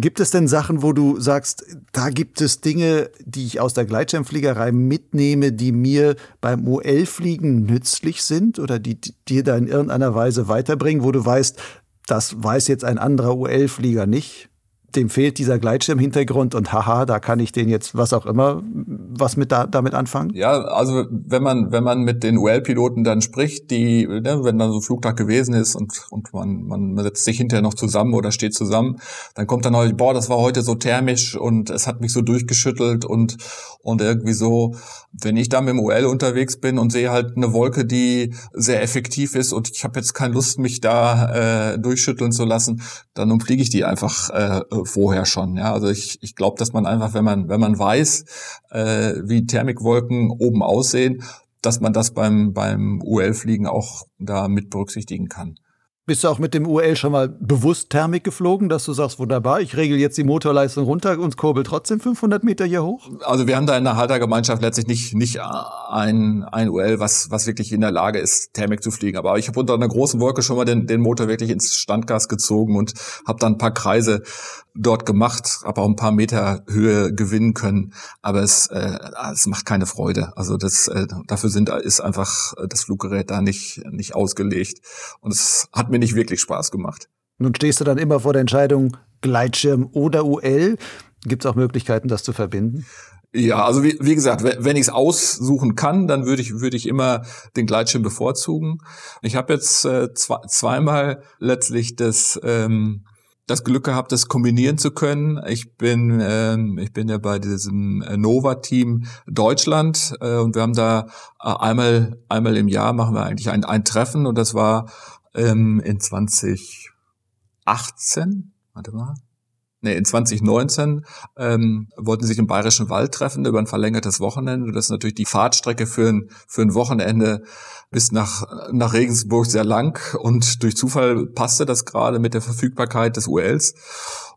Gibt es denn Sachen, wo du sagst, da gibt es Dinge, die ich aus der Gleitschirmfliegerei mitnehme, die mir beim OL-Fliegen nützlich sind oder die dir da in irgendeiner Weise weiterbringen, wo du weißt, das weiß jetzt ein anderer OL-Flieger nicht? Dem fehlt dieser Gleitschirmhintergrund und haha, da kann ich den jetzt was auch immer was mit da, damit anfangen? Ja, also wenn man wenn man mit den UL-Piloten dann spricht, die ne, wenn dann so ein Flugtag gewesen ist und und man man setzt sich hinterher noch zusammen oder steht zusammen, dann kommt dann heute, boah, das war heute so thermisch und es hat mich so durchgeschüttelt und und irgendwie so, wenn ich da mit dem UL unterwegs bin und sehe halt eine Wolke, die sehr effektiv ist und ich habe jetzt keine Lust, mich da äh, durchschütteln zu lassen, dann umfliege ich die einfach äh, vorher schon. Ja, also ich, ich glaube, dass man einfach, wenn man wenn man weiß, äh, wie Thermikwolken oben aussehen, dass man das beim beim UL-Fliegen auch da mit berücksichtigen kann. Bist du auch mit dem UL schon mal bewusst Thermik geflogen, dass du sagst, wunderbar, ich regel jetzt die Motorleistung runter und kurbel trotzdem 500 Meter hier hoch? Also wir haben da in der Haltergemeinschaft letztlich nicht, nicht ein, ein UL, was, was wirklich in der Lage ist, Thermik zu fliegen. Aber ich habe unter einer großen Wolke schon mal den, den Motor wirklich ins Standgas gezogen und habe dann ein paar Kreise dort gemacht, habe auch ein paar Meter Höhe gewinnen können. Aber es, äh, es macht keine Freude. Also das, äh, dafür sind, ist einfach das Fluggerät da nicht, nicht ausgelegt. Und es hat mir mir nicht wirklich Spaß gemacht. Nun stehst du dann immer vor der Entscheidung Gleitschirm oder UL. Gibt es auch Möglichkeiten, das zu verbinden? Ja, also wie, wie gesagt, wenn ich es aussuchen kann, dann würde ich würde ich immer den Gleitschirm bevorzugen. Ich habe jetzt äh, zwei, zweimal letztlich das ähm, das Glück gehabt, das kombinieren zu können. Ich bin ähm, ich bin ja bei diesem Nova Team Deutschland äh, und wir haben da äh, einmal einmal im Jahr machen wir eigentlich ein, ein Treffen und das war ähm, in 2018, warte mal, nee, in 2019 ähm, wollten sich im Bayerischen Wald treffen über ein verlängertes Wochenende. Das ist natürlich die Fahrtstrecke für ein, für ein Wochenende bis nach, nach Regensburg sehr lang und durch Zufall passte das gerade mit der Verfügbarkeit des ULs.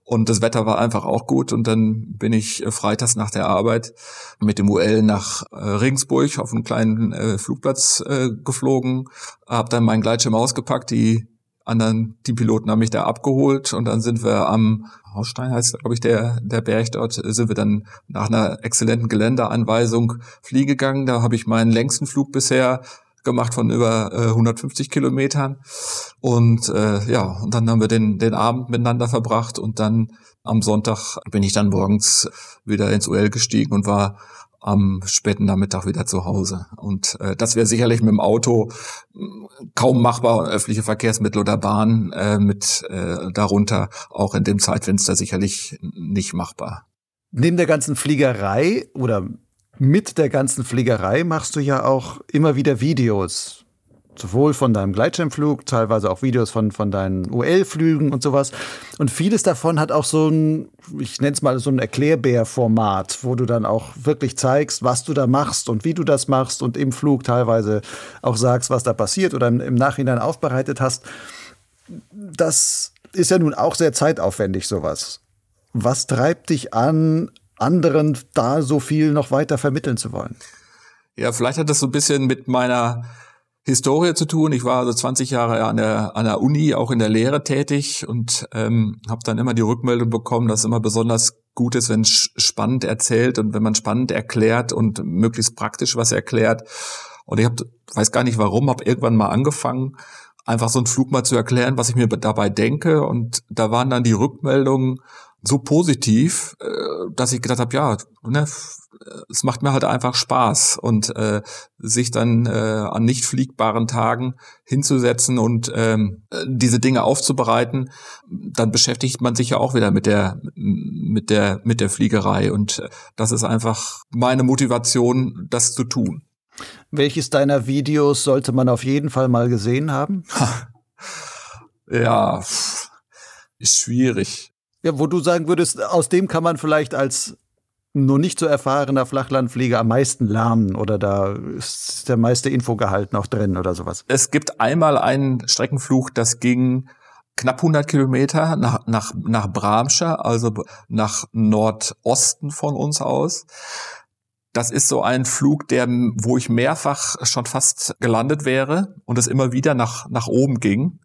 Und das Wetter war einfach auch gut. Und dann bin ich äh, freitags nach der Arbeit mit dem UL nach äh, Regensburg auf einen kleinen äh, Flugplatz geflogen, habe dann meinen Gleitschirm ausgepackt, die anderen Teampiloten haben mich da abgeholt und dann sind wir am Hausstein heißt, glaube ich, der, der Berg dort, sind wir dann nach einer exzellenten Geländeanweisung fliegen gegangen. Da habe ich meinen längsten Flug bisher gemacht von über äh, 150 Kilometern. Und äh, ja, und dann haben wir den, den Abend miteinander verbracht und dann am Sonntag bin ich dann morgens wieder ins UL gestiegen und war am späten Nachmittag wieder zu Hause. Und äh, das wäre sicherlich mit dem Auto kaum machbar, öffentliche Verkehrsmittel oder Bahn äh, mit äh, darunter auch in dem Zeitfenster sicherlich nicht machbar. Neben der ganzen Fliegerei oder mit der ganzen Fliegerei machst du ja auch immer wieder Videos. Sowohl von deinem Gleitschirmflug, teilweise auch Videos von, von deinen UL-Flügen und sowas. Und vieles davon hat auch so ein, ich nenne es mal so ein Erklärbär-Format, wo du dann auch wirklich zeigst, was du da machst und wie du das machst und im Flug teilweise auch sagst, was da passiert oder im, im Nachhinein aufbereitet hast. Das ist ja nun auch sehr zeitaufwendig, sowas. Was treibt dich an, anderen da so viel noch weiter vermitteln zu wollen? Ja, vielleicht hat das so ein bisschen mit meiner Historie zu tun. Ich war also 20 Jahre an der, an der Uni, auch in der Lehre tätig und ähm, habe dann immer die Rückmeldung bekommen, dass es immer besonders gut ist, wenn spannend erzählt und wenn man spannend erklärt und möglichst praktisch was erklärt. Und ich hab, weiß gar nicht warum, habe irgendwann mal angefangen, einfach so einen Flug mal zu erklären, was ich mir dabei denke. Und da waren dann die Rückmeldungen, so positiv, äh, dass ich gedacht habe, ja, ne, es macht mir halt einfach Spaß und äh, sich dann äh, an nicht fliegbaren Tagen hinzusetzen und ähm, diese Dinge aufzubereiten, dann beschäftigt man sich ja auch wieder mit der mit der mit der Fliegerei und das ist einfach meine Motivation, das zu tun. Welches deiner Videos sollte man auf jeden Fall mal gesehen haben? ja, ist schwierig. Ja, wo du sagen würdest, aus dem kann man vielleicht als nur nicht so erfahrener Flachlandflieger am meisten lernen oder da ist der meiste Infogehalt noch drin oder sowas. Es gibt einmal einen Streckenflug, das ging knapp 100 Kilometer nach, nach, nach Bramsche, also nach Nordosten von uns aus. Das ist so ein Flug, der, wo ich mehrfach schon fast gelandet wäre und es immer wieder nach, nach oben ging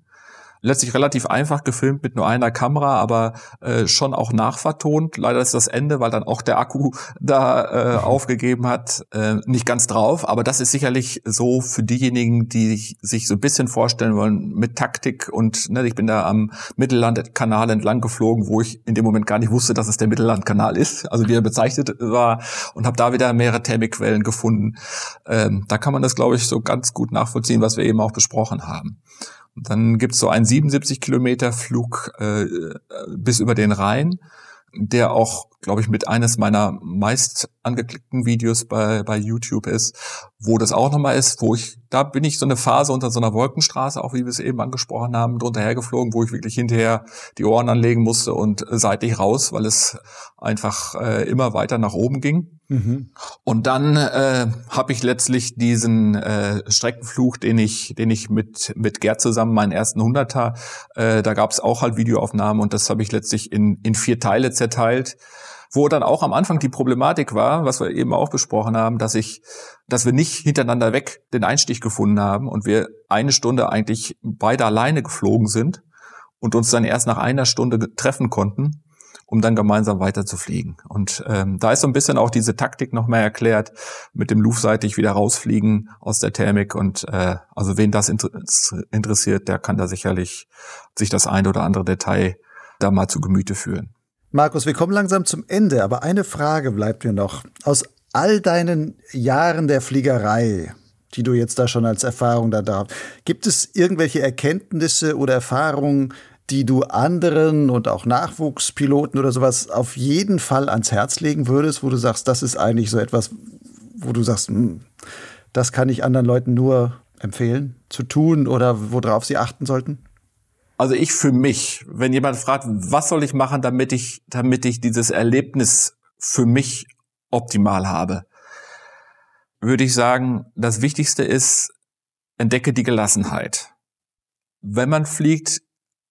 letztlich relativ einfach gefilmt mit nur einer Kamera, aber äh, schon auch nachvertont. Leider ist das Ende, weil dann auch der Akku da äh, aufgegeben hat, äh, nicht ganz drauf. Aber das ist sicherlich so für diejenigen, die sich so ein bisschen vorstellen wollen mit Taktik und ne, ich bin da am Mittellandkanal entlang geflogen, wo ich in dem Moment gar nicht wusste, dass es der Mittellandkanal ist, also wie er bezeichnet war und habe da wieder mehrere Thermikquellen gefunden. Ähm, da kann man das, glaube ich, so ganz gut nachvollziehen, was wir eben auch besprochen haben. Dann gibt's so einen 77 Kilometer Flug äh, bis über den Rhein, der auch, glaube ich, mit eines meiner meist angeklickten Videos bei, bei YouTube ist, wo das auch nochmal ist, wo ich, da bin ich so eine Phase unter so einer Wolkenstraße, auch wie wir es eben angesprochen haben, drunter hergeflogen, wo ich wirklich hinterher die Ohren anlegen musste und seitlich raus, weil es einfach äh, immer weiter nach oben ging. Mhm. Und dann äh, habe ich letztlich diesen äh, Streckenflug, den ich, den ich mit mit Gerd zusammen meinen ersten Hunderter, äh, da gab es auch halt Videoaufnahmen und das habe ich letztlich in in vier Teile zerteilt wo dann auch am Anfang die Problematik war, was wir eben auch besprochen haben, dass ich, dass wir nicht hintereinander weg den Einstich gefunden haben und wir eine Stunde eigentlich beide alleine geflogen sind und uns dann erst nach einer Stunde treffen konnten, um dann gemeinsam weiter zu fliegen. Und ähm, da ist so ein bisschen auch diese Taktik noch mehr erklärt, mit dem Luftseite wieder rausfliegen aus der Thermik. Und äh, also wen das inter interessiert, der kann da sicherlich sich das ein oder andere Detail da mal zu Gemüte führen. Markus, wir kommen langsam zum Ende, aber eine Frage bleibt mir noch. Aus all deinen Jahren der Fliegerei, die du jetzt da schon als Erfahrung da darfst, gibt es irgendwelche Erkenntnisse oder Erfahrungen, die du anderen und auch Nachwuchspiloten oder sowas auf jeden Fall ans Herz legen würdest, wo du sagst, das ist eigentlich so etwas, wo du sagst, hm, das kann ich anderen Leuten nur empfehlen zu tun oder worauf sie achten sollten? Also ich für mich, wenn jemand fragt, was soll ich machen, damit ich, damit ich dieses Erlebnis für mich optimal habe, würde ich sagen, das Wichtigste ist, entdecke die Gelassenheit. Wenn man fliegt,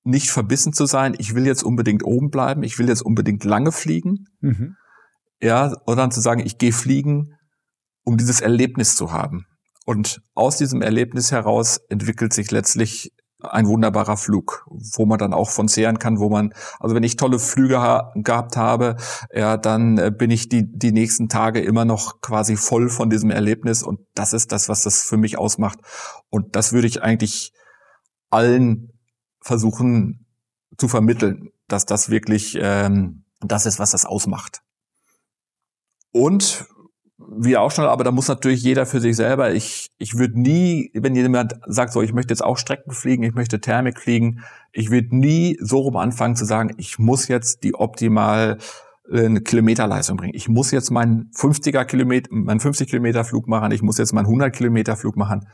nicht verbissen zu sein, ich will jetzt unbedingt oben bleiben, ich will jetzt unbedingt lange fliegen. Mhm. Ja, oder dann zu sagen, ich gehe fliegen, um dieses Erlebnis zu haben. Und aus diesem Erlebnis heraus entwickelt sich letztlich ein wunderbarer Flug, wo man dann auch von zehren kann, wo man, also wenn ich tolle Flüge ha gehabt habe, ja, dann äh, bin ich die, die nächsten Tage immer noch quasi voll von diesem Erlebnis und das ist das, was das für mich ausmacht. Und das würde ich eigentlich allen versuchen zu vermitteln, dass das wirklich ähm, das ist, was das ausmacht. Und wie auch schon, aber da muss natürlich jeder für sich selber. Ich, ich würde nie, wenn jemand sagt, so, ich möchte jetzt auch Strecken fliegen, ich möchte Thermik fliegen, ich würde nie so rum anfangen zu sagen, ich muss jetzt die optimal äh, Kilometerleistung bringen. Ich muss jetzt meinen 50er Kilometer, meinen 50 Kilometer Flug machen, ich muss jetzt meinen 100 Kilometer Flug machen.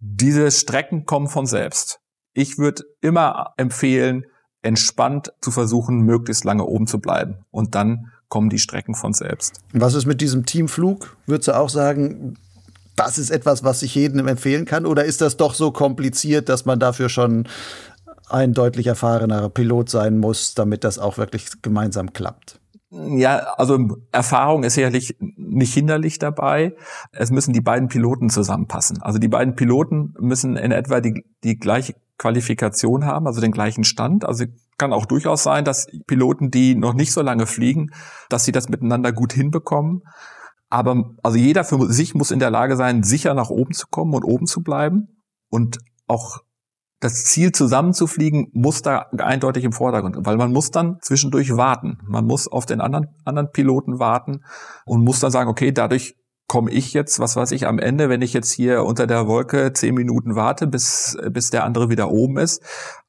Diese Strecken kommen von selbst. Ich würde immer empfehlen, entspannt zu versuchen, möglichst lange oben zu bleiben und dann kommen die Strecken von selbst. Was ist mit diesem Teamflug? Würdest du auch sagen, das ist etwas, was ich jedem empfehlen kann? Oder ist das doch so kompliziert, dass man dafür schon ein deutlich erfahrener Pilot sein muss, damit das auch wirklich gemeinsam klappt? Ja, also Erfahrung ist sicherlich nicht hinderlich dabei. Es müssen die beiden Piloten zusammenpassen. Also die beiden Piloten müssen in etwa die, die gleiche Qualifikation haben, also den gleichen Stand. Also kann auch durchaus sein, dass Piloten, die noch nicht so lange fliegen, dass sie das miteinander gut hinbekommen. Aber also jeder für sich muss in der Lage sein, sicher nach oben zu kommen und oben zu bleiben. Und auch das Ziel zusammenzufliegen muss da eindeutig im Vordergrund, weil man muss dann zwischendurch warten. Man muss auf den anderen, anderen Piloten warten und muss dann sagen, okay, dadurch komme ich jetzt, was weiß ich, am Ende, wenn ich jetzt hier unter der Wolke zehn Minuten warte, bis, bis der andere wieder oben ist,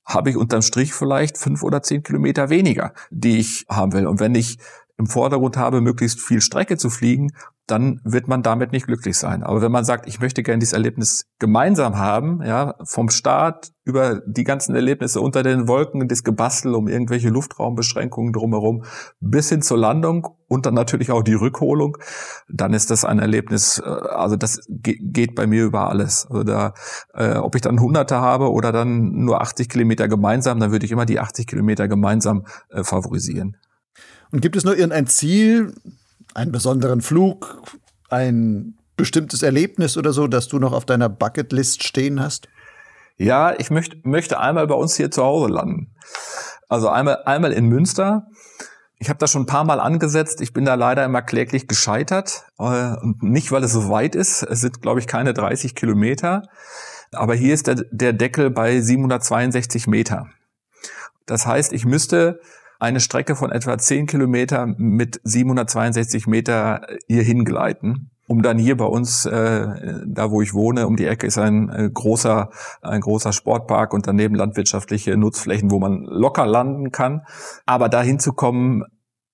habe ich unterm Strich vielleicht fünf oder zehn Kilometer weniger, die ich haben will. Und wenn ich im Vordergrund habe, möglichst viel Strecke zu fliegen, dann wird man damit nicht glücklich sein. Aber wenn man sagt, ich möchte gerne dieses Erlebnis gemeinsam haben, ja, vom Start über die ganzen Erlebnisse unter den Wolken, das Gebastel um irgendwelche Luftraumbeschränkungen drumherum, bis hin zur Landung und dann natürlich auch die Rückholung, dann ist das ein Erlebnis, äh, also das geht bei mir über alles. Also da, äh, ob ich dann Hunderte habe oder dann nur 80 Kilometer gemeinsam, dann würde ich immer die 80 Kilometer gemeinsam äh, favorisieren. Und gibt es nur irgendein Ziel, einen besonderen Flug, ein bestimmtes Erlebnis oder so, das du noch auf deiner Bucketlist stehen hast? Ja, ich möchte, möchte einmal bei uns hier zu Hause landen. Also einmal, einmal in Münster. Ich habe das schon ein paar Mal angesetzt. Ich bin da leider immer kläglich gescheitert. Äh, und nicht, weil es so weit ist. Es sind, glaube ich, keine 30 Kilometer. Aber hier ist der, der Deckel bei 762 Meter. Das heißt, ich müsste eine Strecke von etwa 10 Kilometer mit 762 Meter hier hingleiten um dann hier bei uns, äh, da wo ich wohne, um die Ecke ist ein äh, großer, ein großer Sportpark und daneben landwirtschaftliche Nutzflächen, wo man locker landen kann. Aber da hinzukommen,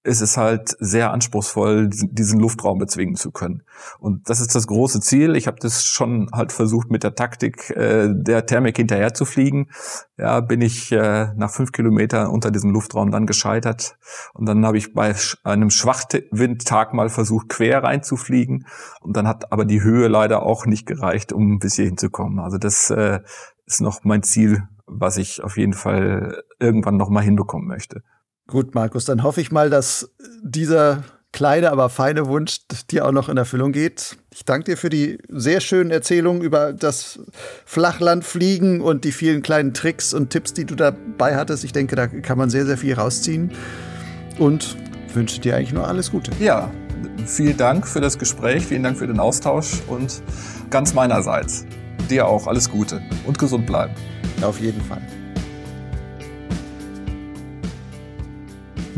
ist es halt sehr anspruchsvoll, diesen Luftraum bezwingen zu können. Und das ist das große Ziel. Ich habe das schon halt versucht, mit der Taktik äh, der Thermik hinterher zu fliegen. Ja, bin ich äh, nach fünf Kilometern unter diesem Luftraum dann gescheitert. Und dann habe ich bei einem Schwachwindtag mal versucht, quer reinzufliegen. Und dann hat aber die Höhe leider auch nicht gereicht, um bis hier hinzukommen. Also das äh, ist noch mein Ziel, was ich auf jeden Fall irgendwann noch mal hinbekommen möchte. Gut, Markus, dann hoffe ich mal, dass dieser kleine, aber feine Wunsch dir auch noch in Erfüllung geht. Ich danke dir für die sehr schönen Erzählungen über das Flachlandfliegen und die vielen kleinen Tricks und Tipps, die du dabei hattest. Ich denke, da kann man sehr, sehr viel rausziehen und wünsche dir eigentlich nur alles Gute. Ja, vielen Dank für das Gespräch, vielen Dank für den Austausch und ganz meinerseits dir auch alles Gute und gesund bleiben. Auf jeden Fall.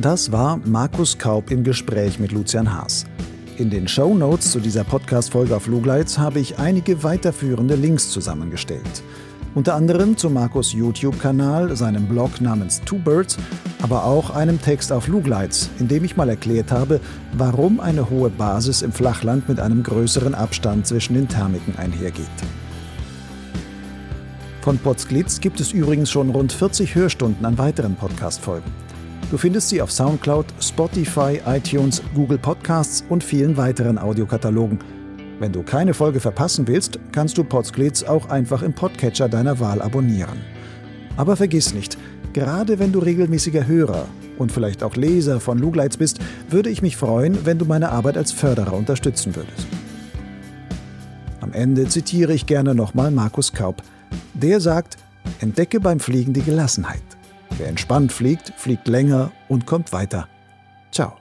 Das war Markus Kaub im Gespräch mit Lucian Haas. In den Show Notes zu dieser Podcast-Folge auf Lugleitz habe ich einige weiterführende Links zusammengestellt. Unter anderem zu Markus YouTube-Kanal, seinem Blog namens Two Birds, aber auch einem Text auf Lugleitz, in dem ich mal erklärt habe, warum eine hohe Basis im Flachland mit einem größeren Abstand zwischen den Thermiken einhergeht. Von Potsglitz gibt es übrigens schon rund 40 Hörstunden an weiteren Podcast-Folgen. Du findest sie auf Soundcloud, Spotify, iTunes, Google Podcasts und vielen weiteren Audiokatalogen. Wenn du keine Folge verpassen willst, kannst du Potsglitz auch einfach im Podcatcher deiner Wahl abonnieren. Aber vergiss nicht, gerade wenn du regelmäßiger Hörer und vielleicht auch Leser von Lugleitz bist, würde ich mich freuen, wenn du meine Arbeit als Förderer unterstützen würdest. Am Ende zitiere ich gerne nochmal Markus Kaub. Der sagt, entdecke beim Fliegen die Gelassenheit. Wer entspannt fliegt, fliegt länger und kommt weiter. Ciao.